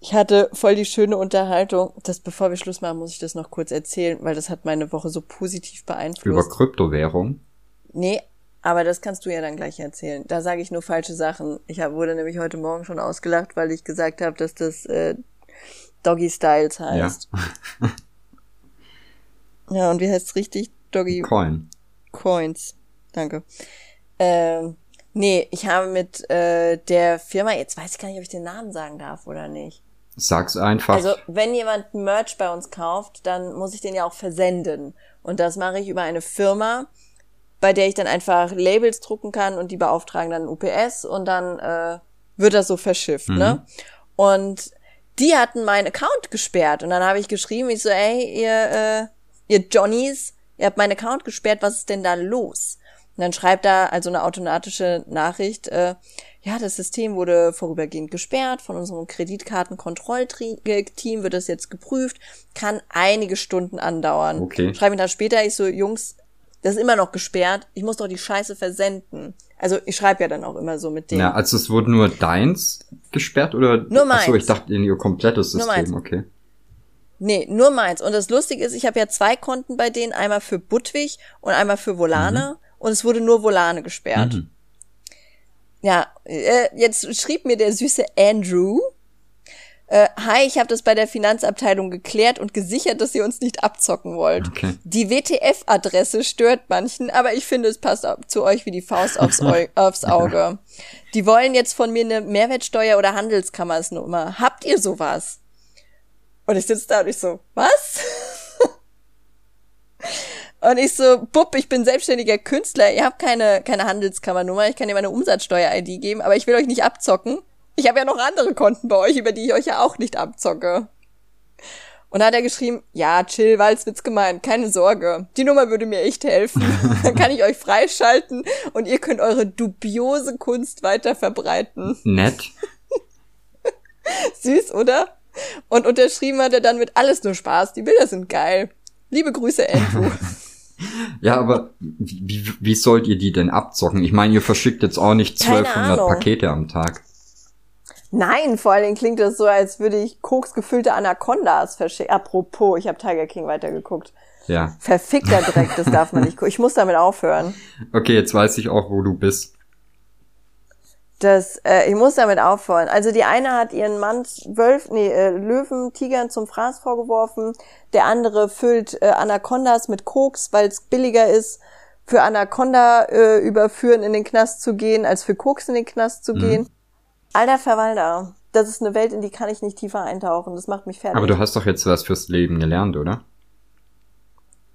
Ich hatte voll die schöne Unterhaltung. Das, bevor wir Schluss machen, muss ich das noch kurz erzählen, weil das hat meine Woche so positiv beeinflusst. Über Kryptowährung? Nee, aber das kannst du ja dann gleich erzählen. Da sage ich nur falsche Sachen. Ich hab, wurde nämlich heute Morgen schon ausgelacht, weil ich gesagt habe, dass das äh, Doggy Styles heißt. Ja. (laughs) ja, und wie heißt es richtig? Doggy Coin. Coins. Danke. Ähm, nee, ich habe mit äh, der Firma, jetzt weiß ich gar nicht, ob ich den Namen sagen darf oder nicht. Sag's einfach. Also, wenn jemand Merch bei uns kauft, dann muss ich den ja auch versenden. Und das mache ich über eine Firma, bei der ich dann einfach Labels drucken kann und die beauftragen dann UPS und dann äh, wird das so verschifft, ne? mhm. ne? Und die hatten meinen Account gesperrt und dann habe ich geschrieben, ich so, ey, ihr, äh, ihr Johnnies, ihr habt meinen Account gesperrt, was ist denn da los? Und dann schreibt da also eine automatische Nachricht, äh, ja, das System wurde vorübergehend gesperrt, von unserem Kreditkartenkontrollteam wird das jetzt geprüft, kann einige Stunden andauern. Okay. Schreibe ich dann später, ich so, Jungs, das ist immer noch gesperrt, ich muss doch die Scheiße versenden. Also ich schreibe ja dann auch immer so mit denen. Ja, also es wurde nur deins gesperrt oder? Nur meins. Achso, ich dachte in ihr komplettes System, okay. Nee, nur meins. Und das Lustige ist, ich habe ja zwei Konten bei denen, einmal für Budwig und einmal für Volane. Mhm. Und es wurde nur Volane gesperrt. Mhm. Ja, äh, jetzt schrieb mir der süße Andrew, äh, hi, ich habe das bei der Finanzabteilung geklärt und gesichert, dass ihr uns nicht abzocken wollt. Okay. Die WTF-Adresse stört manchen, aber ich finde, es passt zu euch wie die Faust aufs, (laughs) aufs Auge. Die wollen jetzt von mir eine Mehrwertsteuer- oder Handelskammersnummer. Habt ihr sowas? Und ich sitze da und ich so, was? (laughs) und ich so, Bub, ich bin selbstständiger Künstler, ihr habt keine, keine Handelskammernummer, ich kann dir meine Umsatzsteuer-ID geben, aber ich will euch nicht abzocken. Ich habe ja noch andere Konten bei euch, über die ich euch ja auch nicht abzocke. Und dann hat er geschrieben, ja, chill, Walzwitz gemeint, keine Sorge. Die Nummer würde mir echt helfen. (laughs) Dann kann ich euch freischalten und ihr könnt eure dubiose Kunst weiter verbreiten. Nett. (laughs) Süß, oder? Und unterschrieben hat er dann mit alles nur Spaß. Die Bilder sind geil. Liebe Grüße, Andrew. (laughs) ja, aber wie, wie sollt ihr die denn abzocken? Ich meine, ihr verschickt jetzt auch nicht 1200 Pakete am Tag. Nein, vor allen Dingen klingt das so, als würde ich koksgefüllte Anacondas verschicken. Apropos, ich habe Tiger King weitergeguckt. Ja. Verfickter Dreck, das darf man nicht. Ich muss damit aufhören. Okay, jetzt weiß ich auch, wo du bist das, äh, ich muss damit aufhören. Also die eine hat ihren Mann zwölf, nee, äh, Löwen, Tigern zum Fraß vorgeworfen. Der andere füllt äh, Anacondas mit Koks, weil es billiger ist, für Anaconda äh, überführen in den Knast zu gehen, als für Koks in den Knast zu mhm. gehen. Alter Verwalter, das ist eine Welt, in die kann ich nicht tiefer eintauchen. Das macht mich fertig. Aber du hast doch jetzt was fürs Leben gelernt, oder?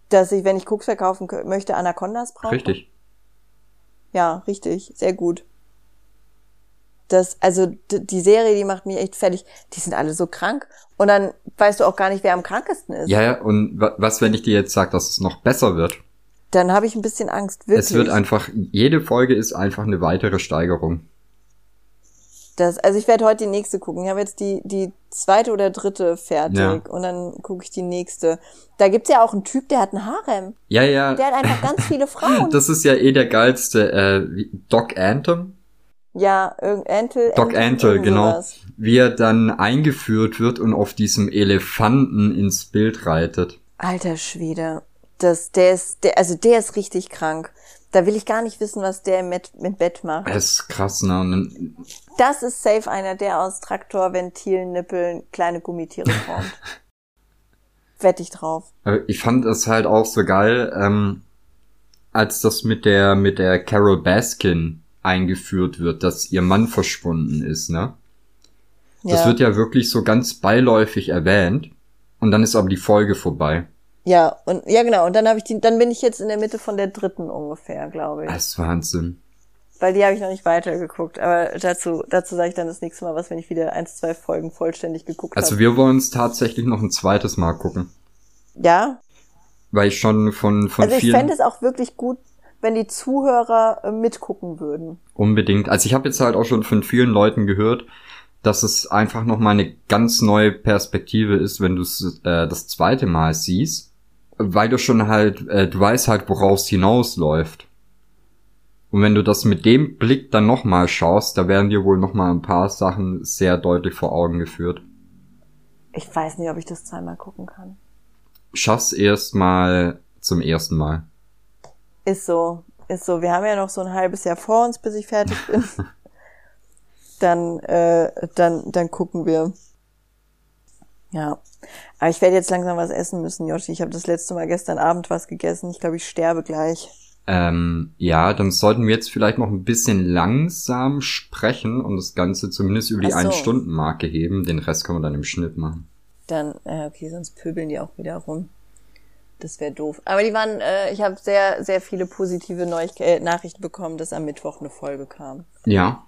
Dass ich, wenn ich Koks verkaufen möchte, Anacondas brauche? Richtig. Ja, richtig. Sehr gut das, also die Serie, die macht mich echt fertig. Die sind alle so krank. Und dann weißt du auch gar nicht, wer am krankesten ist. Ja, ja, und was, wenn ich dir jetzt sage, dass es noch besser wird? Dann habe ich ein bisschen Angst, wirklich. Es wird einfach, jede Folge ist einfach eine weitere Steigerung. Das, also ich werde heute die nächste gucken. Ich habe jetzt die, die zweite oder dritte fertig ja. und dann gucke ich die nächste. Da gibt's ja auch einen Typ, der hat einen Harem. Ja, ja. Der hat einfach ganz viele Frauen. (laughs) Das ist ja eh der geilste. Äh, Doc Anthem ja, irgend Antle. Doc Antle, genau. Sowas. Wie er dann eingeführt wird und auf diesem Elefanten ins Bild reitet. Alter Schwede. Das, der ist, der, also der ist richtig krank. Da will ich gar nicht wissen, was der mit, mit Bett macht. Das ist krass, ne? Das ist safe einer, der aus Traktor, Ventilen, Nippeln kleine Gummitiere (laughs) formt. Wette ich drauf. Ich fand es halt auch so geil, ähm, als das mit der, mit der Carol Baskin eingeführt wird, dass ihr Mann verschwunden ist, ne? Das ja. wird ja wirklich so ganz beiläufig erwähnt und dann ist aber die Folge vorbei. Ja, und ja genau, und dann habe ich die dann bin ich jetzt in der Mitte von der dritten ungefähr, glaube ich. Das ist Wahnsinn. Weil die habe ich noch nicht weitergeguckt, aber dazu dazu sage ich dann das nächste Mal was, wenn ich wieder eins, zwei Folgen vollständig geguckt habe. Also wir wollen es tatsächlich noch ein zweites Mal gucken. Ja? Weil ich schon von von Also ich vielen fände es auch wirklich gut, wenn die Zuhörer äh, mitgucken würden. Unbedingt. Also ich habe jetzt halt auch schon von vielen Leuten gehört, dass es einfach nochmal eine ganz neue Perspektive ist, wenn du es äh, das zweite Mal siehst. Weil du schon halt, äh, du weißt halt, woraus es hinausläuft. Und wenn du das mit dem Blick dann nochmal schaust, da werden dir wohl nochmal ein paar Sachen sehr deutlich vor Augen geführt. Ich weiß nicht, ob ich das zweimal gucken kann. Schaff's erst mal zum ersten Mal. Ist so, ist so. Wir haben ja noch so ein halbes Jahr vor uns, bis ich fertig bin. (laughs) dann, äh, dann, dann gucken wir. Ja. Aber ich werde jetzt langsam was essen müssen, Joshi. Ich habe das letzte Mal gestern Abend was gegessen. Ich glaube, ich sterbe gleich. Ähm, ja, dann sollten wir jetzt vielleicht noch ein bisschen langsam sprechen und das Ganze zumindest über die Ach so. Ein-Stunden-Marke heben. Den Rest können wir dann im Schnitt machen. Dann, äh, okay, sonst pöbeln die auch wieder rum. Das wäre doof. Aber die waren, äh, ich habe sehr, sehr viele positive Neuig äh, Nachrichten bekommen, dass am Mittwoch eine Folge kam. Ja,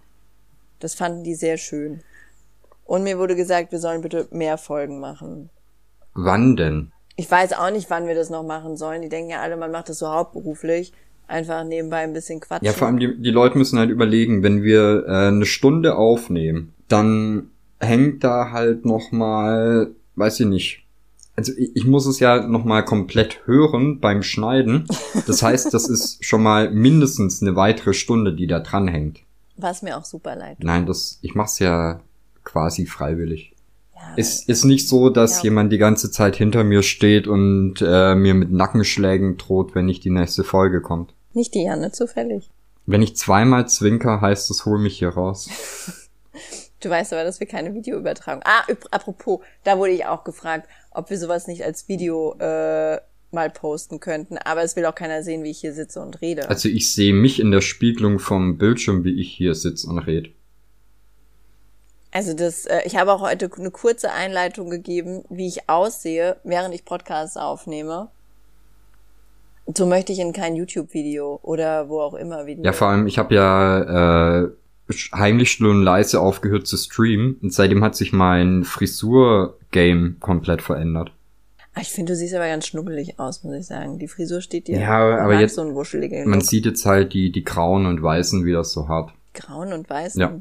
Das fanden die sehr schön. Und mir wurde gesagt, wir sollen bitte mehr Folgen machen. wann denn? Ich weiß auch nicht, wann wir das noch machen sollen. Die denken ja alle, man macht das so hauptberuflich. Einfach nebenbei ein bisschen quatschen. Ja, vor allem die, die Leute müssen halt überlegen, wenn wir äh, eine Stunde aufnehmen, dann hängt da halt noch mal, weiß ich nicht. Also ich, ich muss es ja noch mal komplett hören beim Schneiden. Das heißt, das ist schon mal mindestens eine weitere Stunde, die da dran hängt. Was mir auch super leid. Nein, das ich mach's ja quasi freiwillig. Ja, Es ist nicht so, dass Ja. jemand die ganze Zeit hinter mir steht und äh, mir mit Nackenschlägen droht, wenn nicht die nächste Folge kommt. nicht die Janne, zufällig. Wenn ich zweimal zwinker, heißt es, hol mich hier raus. (laughs) Du weißt aber, dass wir keine Videoübertragung. Ah, apropos, da wurde ich auch gefragt, ob wir sowas nicht als Video äh, mal posten könnten. Aber es will auch keiner sehen, wie ich hier sitze und rede. Also ich sehe mich in der Spiegelung vom Bildschirm, wie ich hier sitze und rede. Also das, äh, ich habe auch heute eine kurze Einleitung gegeben, wie ich aussehe, während ich Podcasts aufnehme. So möchte ich in kein YouTube-Video oder wo auch immer Video. Ja, vor allem, ich habe ja äh, heimlich still und leise aufgehört zu streamen und seitdem hat sich mein Frisur-Game komplett verändert. Ah, ich finde, du siehst aber ganz schnubbelig aus, muss ich sagen. Die Frisur steht dir. Ja, aber jetzt- so einen wuscheligen Man sieht jetzt halt die, die grauen und weißen wieder so hart. Grauen und weißen. Ja.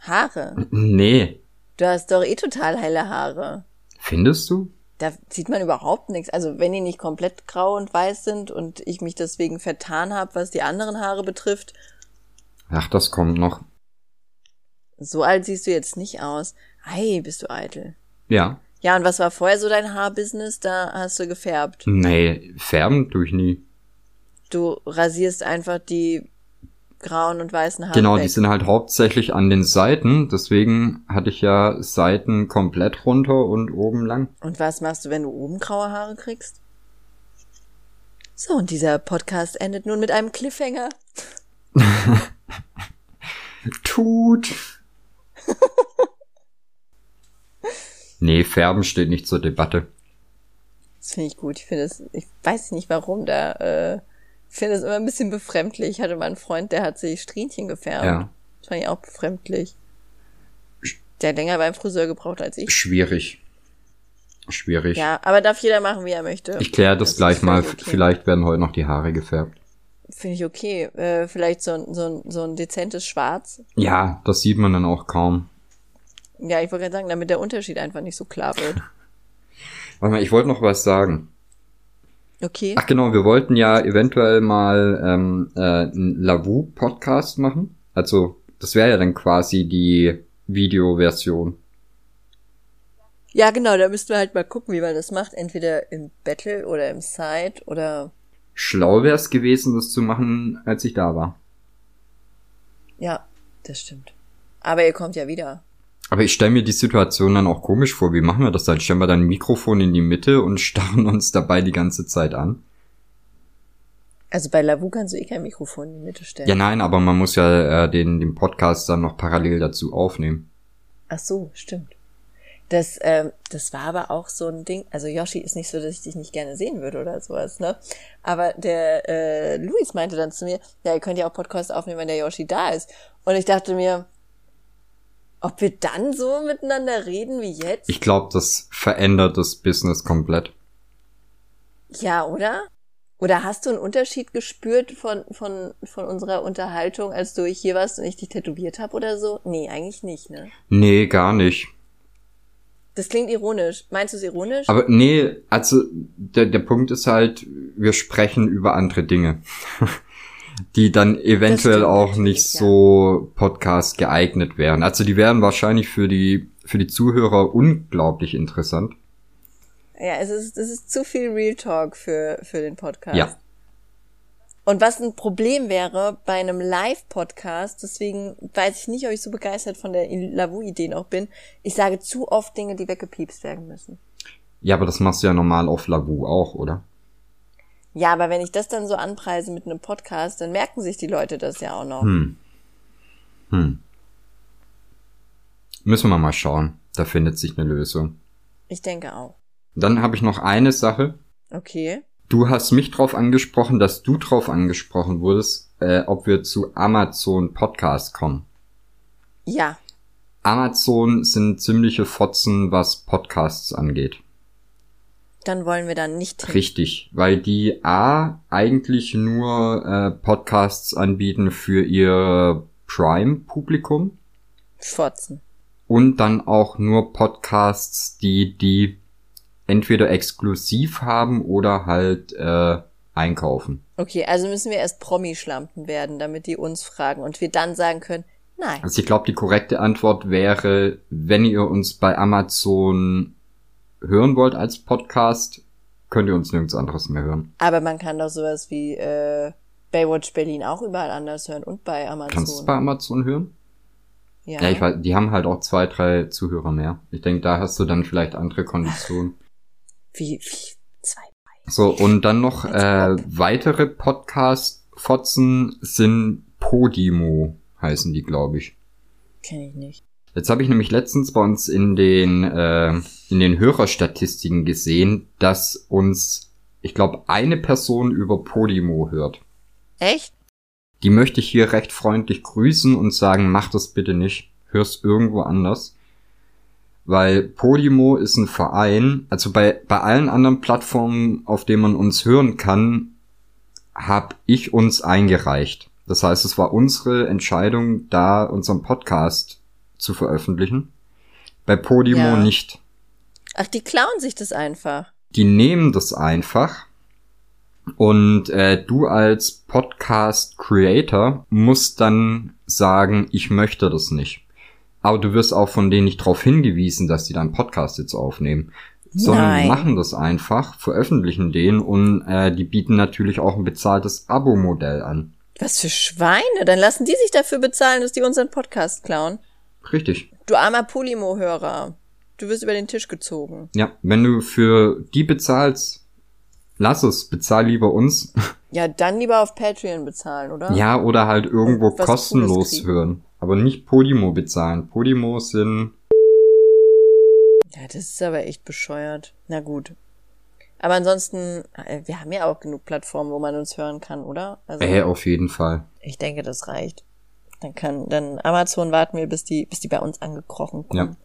Haare. Nee. Du hast doch eh total helle Haare. Findest du? Da sieht man überhaupt nichts. Also wenn die nicht komplett grau und weiß sind und ich mich deswegen vertan habe, was die anderen Haare betrifft, Ach, das kommt noch. so alt siehst du jetzt nicht aus. Ei, bist du eitel. Ja. Ja, und was war vorher so dein Haarbusiness? Da hast du gefärbt. Nee, färben tue ich nie. Du rasierst einfach die grauen und weißen Haare Genau, weg. die sind halt hauptsächlich an den Seiten, deswegen hatte ich ja Seiten komplett runter und oben lang. Und was machst du, wenn du oben graue Haare kriegst? So, und dieser Podcast endet nun mit einem Cliffhanger. (laughs) Tut. (laughs) nee, Färben steht nicht zur Debatte. Das finde ich gut. Ich finde es, ich weiß nicht warum, da, äh, ich finde es immer ein bisschen befremdlich. Ich hatte mal einen Freund, der hat sich Strähnchen gefärbt. Ja. Das fand ich auch befremdlich. Der hat länger beim Friseur gebraucht als ich. Schwierig. Schwierig. Ja, aber darf jeder machen, wie er möchte. Ich kläre das, Das gleich mal. okay. Vielleicht werden heute noch die Haare gefärbt. Finde ich okay. Äh, vielleicht so ein, so, ein, so ein dezentes Schwarz. Ja, das sieht man dann auch kaum. Ja, ich wollte gerade sagen, damit der Unterschied einfach nicht so klar wird. (laughs) Warte mal, ich wollte noch was sagen. Okay. Ach genau, wir wollten ja eventuell mal ähm, äh, einen Lavu-Podcast machen. Also, das wäre ja dann quasi die Videoversion. Ja, genau, da müssten wir halt mal gucken, wie man das macht. Entweder im Battle oder im Side oder Schlau wäre es gewesen, das zu machen, als ich da war. ja, das stimmt. Aber ihr kommt ja wieder. Aber ich stelle mir die Situation dann auch komisch vor. Wie machen wir das dann? Stellen wir dann ein Mikrofon in die Mitte und (laughs) starren uns dabei die ganze Zeit an? Also bei Lavu kannst du eh kein Mikrofon in die Mitte stellen. Ja, nein, aber man muss ja äh, den, den Podcast dann noch parallel dazu aufnehmen. Ach so, stimmt. Das, ähm, das war aber auch so ein Ding. Also Yoshi ist nicht so, dass ich dich nicht gerne sehen würde oder sowas, ne? Aber der äh, Luis meinte dann zu mir, ja, ihr könnt ja auch Podcast aufnehmen, wenn der Yoshi da ist. Und ich dachte mir, ob wir dann so miteinander reden wie jetzt? Ich glaube, das verändert das Business komplett. ja, oder? Oder hast du einen Unterschied gespürt von, von, von unserer Unterhaltung, als du hier warst und ich dich tätowiert habe oder so? Nee, eigentlich nicht, ne? Nee, gar nicht. Das klingt ironisch. Meinst du es ironisch? Aber nee, also der, der Punkt ist halt, wir sprechen über andere Dinge, (laughs) die dann eventuell auch nicht so Podcast geeignet wären. Also die wären wahrscheinlich für die für die Zuhörer unglaublich interessant. ja, es ist, es ist zu viel Real Talk für, für den Podcast. Ja. Und was ein Problem wäre bei einem Live-Podcast, deswegen weiß ich nicht, ob ich so begeistert von der Lavu-Idee noch bin, ich sage zu oft Dinge, die weggepiepst werden müssen. Ja, aber das machst du ja normal auf Lavu auch, oder? Ja, aber wenn ich das dann so anpreise mit einem Podcast, dann merken sich die Leute das ja auch noch. Hm. Hm. Müssen wir mal schauen. Da findet sich eine Lösung. Ich denke auch. Dann habe ich noch eine Sache. Okay. Du hast mich drauf angesprochen, dass du drauf angesprochen wurdest, äh, ob wir zu Amazon Podcast kommen. Ja. Amazon sind ziemliche Fotzen, was Podcasts angeht. Dann wollen wir da nicht hin. Richtig, weil die A eigentlich nur äh, Podcasts anbieten für ihr Prime-Publikum Fotzen. und dann auch nur Podcasts, die die entweder exklusiv haben oder halt äh, einkaufen. Okay, also müssen wir erst Promi-Schlampen werden, damit die uns fragen und wir dann sagen können, nein. Also ich glaube, die korrekte Antwort wäre, wenn ihr uns bei Amazon hören wollt als Podcast, könnt ihr uns nirgends anderes mehr hören. Aber man kann doch sowas wie äh, Baywatch Berlin auch überall anders hören und bei Amazon. Kannst du es bei Amazon hören? ja. Ja, ich weiß, die haben halt auch zwei, drei Zuhörer mehr. Ich denke, da hast du dann vielleicht andere Konditionen. (laughs) Wie, wie, zwei. So, und dann noch äh, weitere Podcast-Fotzen sind Podimo, heißen die, glaube ich. Kenn ich nicht. Jetzt habe ich nämlich letztens bei uns in den, äh, in den Hörerstatistiken gesehen, dass uns, ich glaube, eine Person über Podimo hört. Echt? Die möchte ich hier recht freundlich grüßen und sagen, mach das bitte nicht. Hör's irgendwo anders. Weil Podimo ist ein Verein, also bei, bei allen anderen Plattformen, auf denen man uns hören kann, habe ich uns eingereicht. Das heißt, es war unsere Entscheidung, da unseren Podcast zu veröffentlichen. Bei Podimo Ja. nicht. Ach, die klauen sich das einfach. Die nehmen das einfach und äh, du als Podcast Creator musst dann sagen, ich möchte das nicht. Aber du wirst auch von denen nicht darauf hingewiesen, dass die deinen Podcast jetzt aufnehmen. Sondern Nein. die machen das einfach, veröffentlichen den und äh, die bieten natürlich auch ein bezahltes Abo-Modell an. Was für Schweine. Dann lassen die sich dafür bezahlen, dass die unseren Podcast klauen. Richtig. Du armer Polimo-Hörer. Du wirst über den Tisch gezogen. Ja, wenn du für die bezahlst, lass es, bezahl lieber uns. Ja, dann lieber auf Patreon bezahlen, oder? Ja, oder halt irgendwo was kostenlos hören. Aber nicht Podimo bezahlen. Podimo sind. Ja, das ist aber echt bescheuert. Na gut. Aber ansonsten, äh, wir haben ja auch genug Plattformen, wo man uns hören kann, oder? Also, Äh, auf jeden Fall. ich denke, das reicht. Dann kann, dann Amazon warten wir, bis die, bis die bei uns angekrochen kommen. Ja.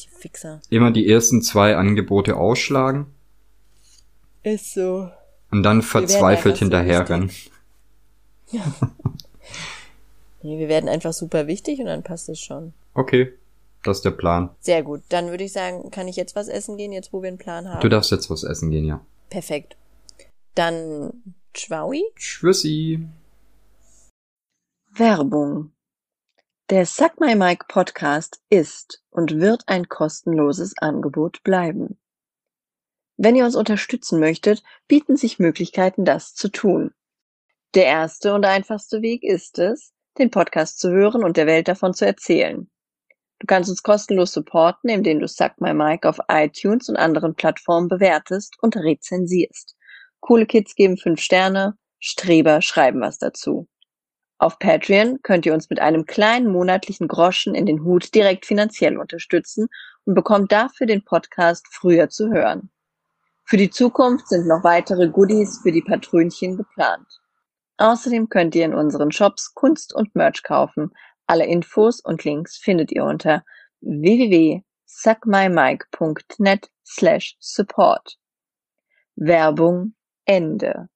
Die Fixer. Immer die ersten zwei Angebote ausschlagen Ist so. und dann verzweifelt hinterherrennen. (laughs) Nee, wir werden einfach super wichtig und dann passt es schon. Okay, das ist der Plan. Sehr gut. Dann würde ich sagen, kann ich jetzt was essen gehen, jetzt wo wir einen Plan haben? Du darfst jetzt was essen gehen, ja. Perfekt. Dann Schwaui? Tschüssi. Werbung. Der Suck My Mic Podcast ist und wird ein kostenloses Angebot bleiben. Wenn ihr uns unterstützen möchtet, bieten sich Möglichkeiten, das zu tun. Der erste und einfachste Weg ist es, den Podcast zu hören und der Welt davon zu erzählen. Du kannst uns kostenlos supporten, indem du Suck My Mic auf iTunes und anderen Plattformen bewertest und rezensierst. Coole Kids geben fünf Sterne, Streber schreiben was dazu. Auf Patreon könnt ihr uns mit einem kleinen monatlichen Groschen in den Hut direkt finanziell unterstützen und bekommt dafür den Podcast früher zu hören. Für die Zukunft sind noch weitere Goodies für die Patrönchen geplant. Außerdem könnt ihr in unseren Shops Kunst und Merch kaufen. Alle Infos und Links findet ihr unter www.suckmymike.net slash support. Werbung Ende.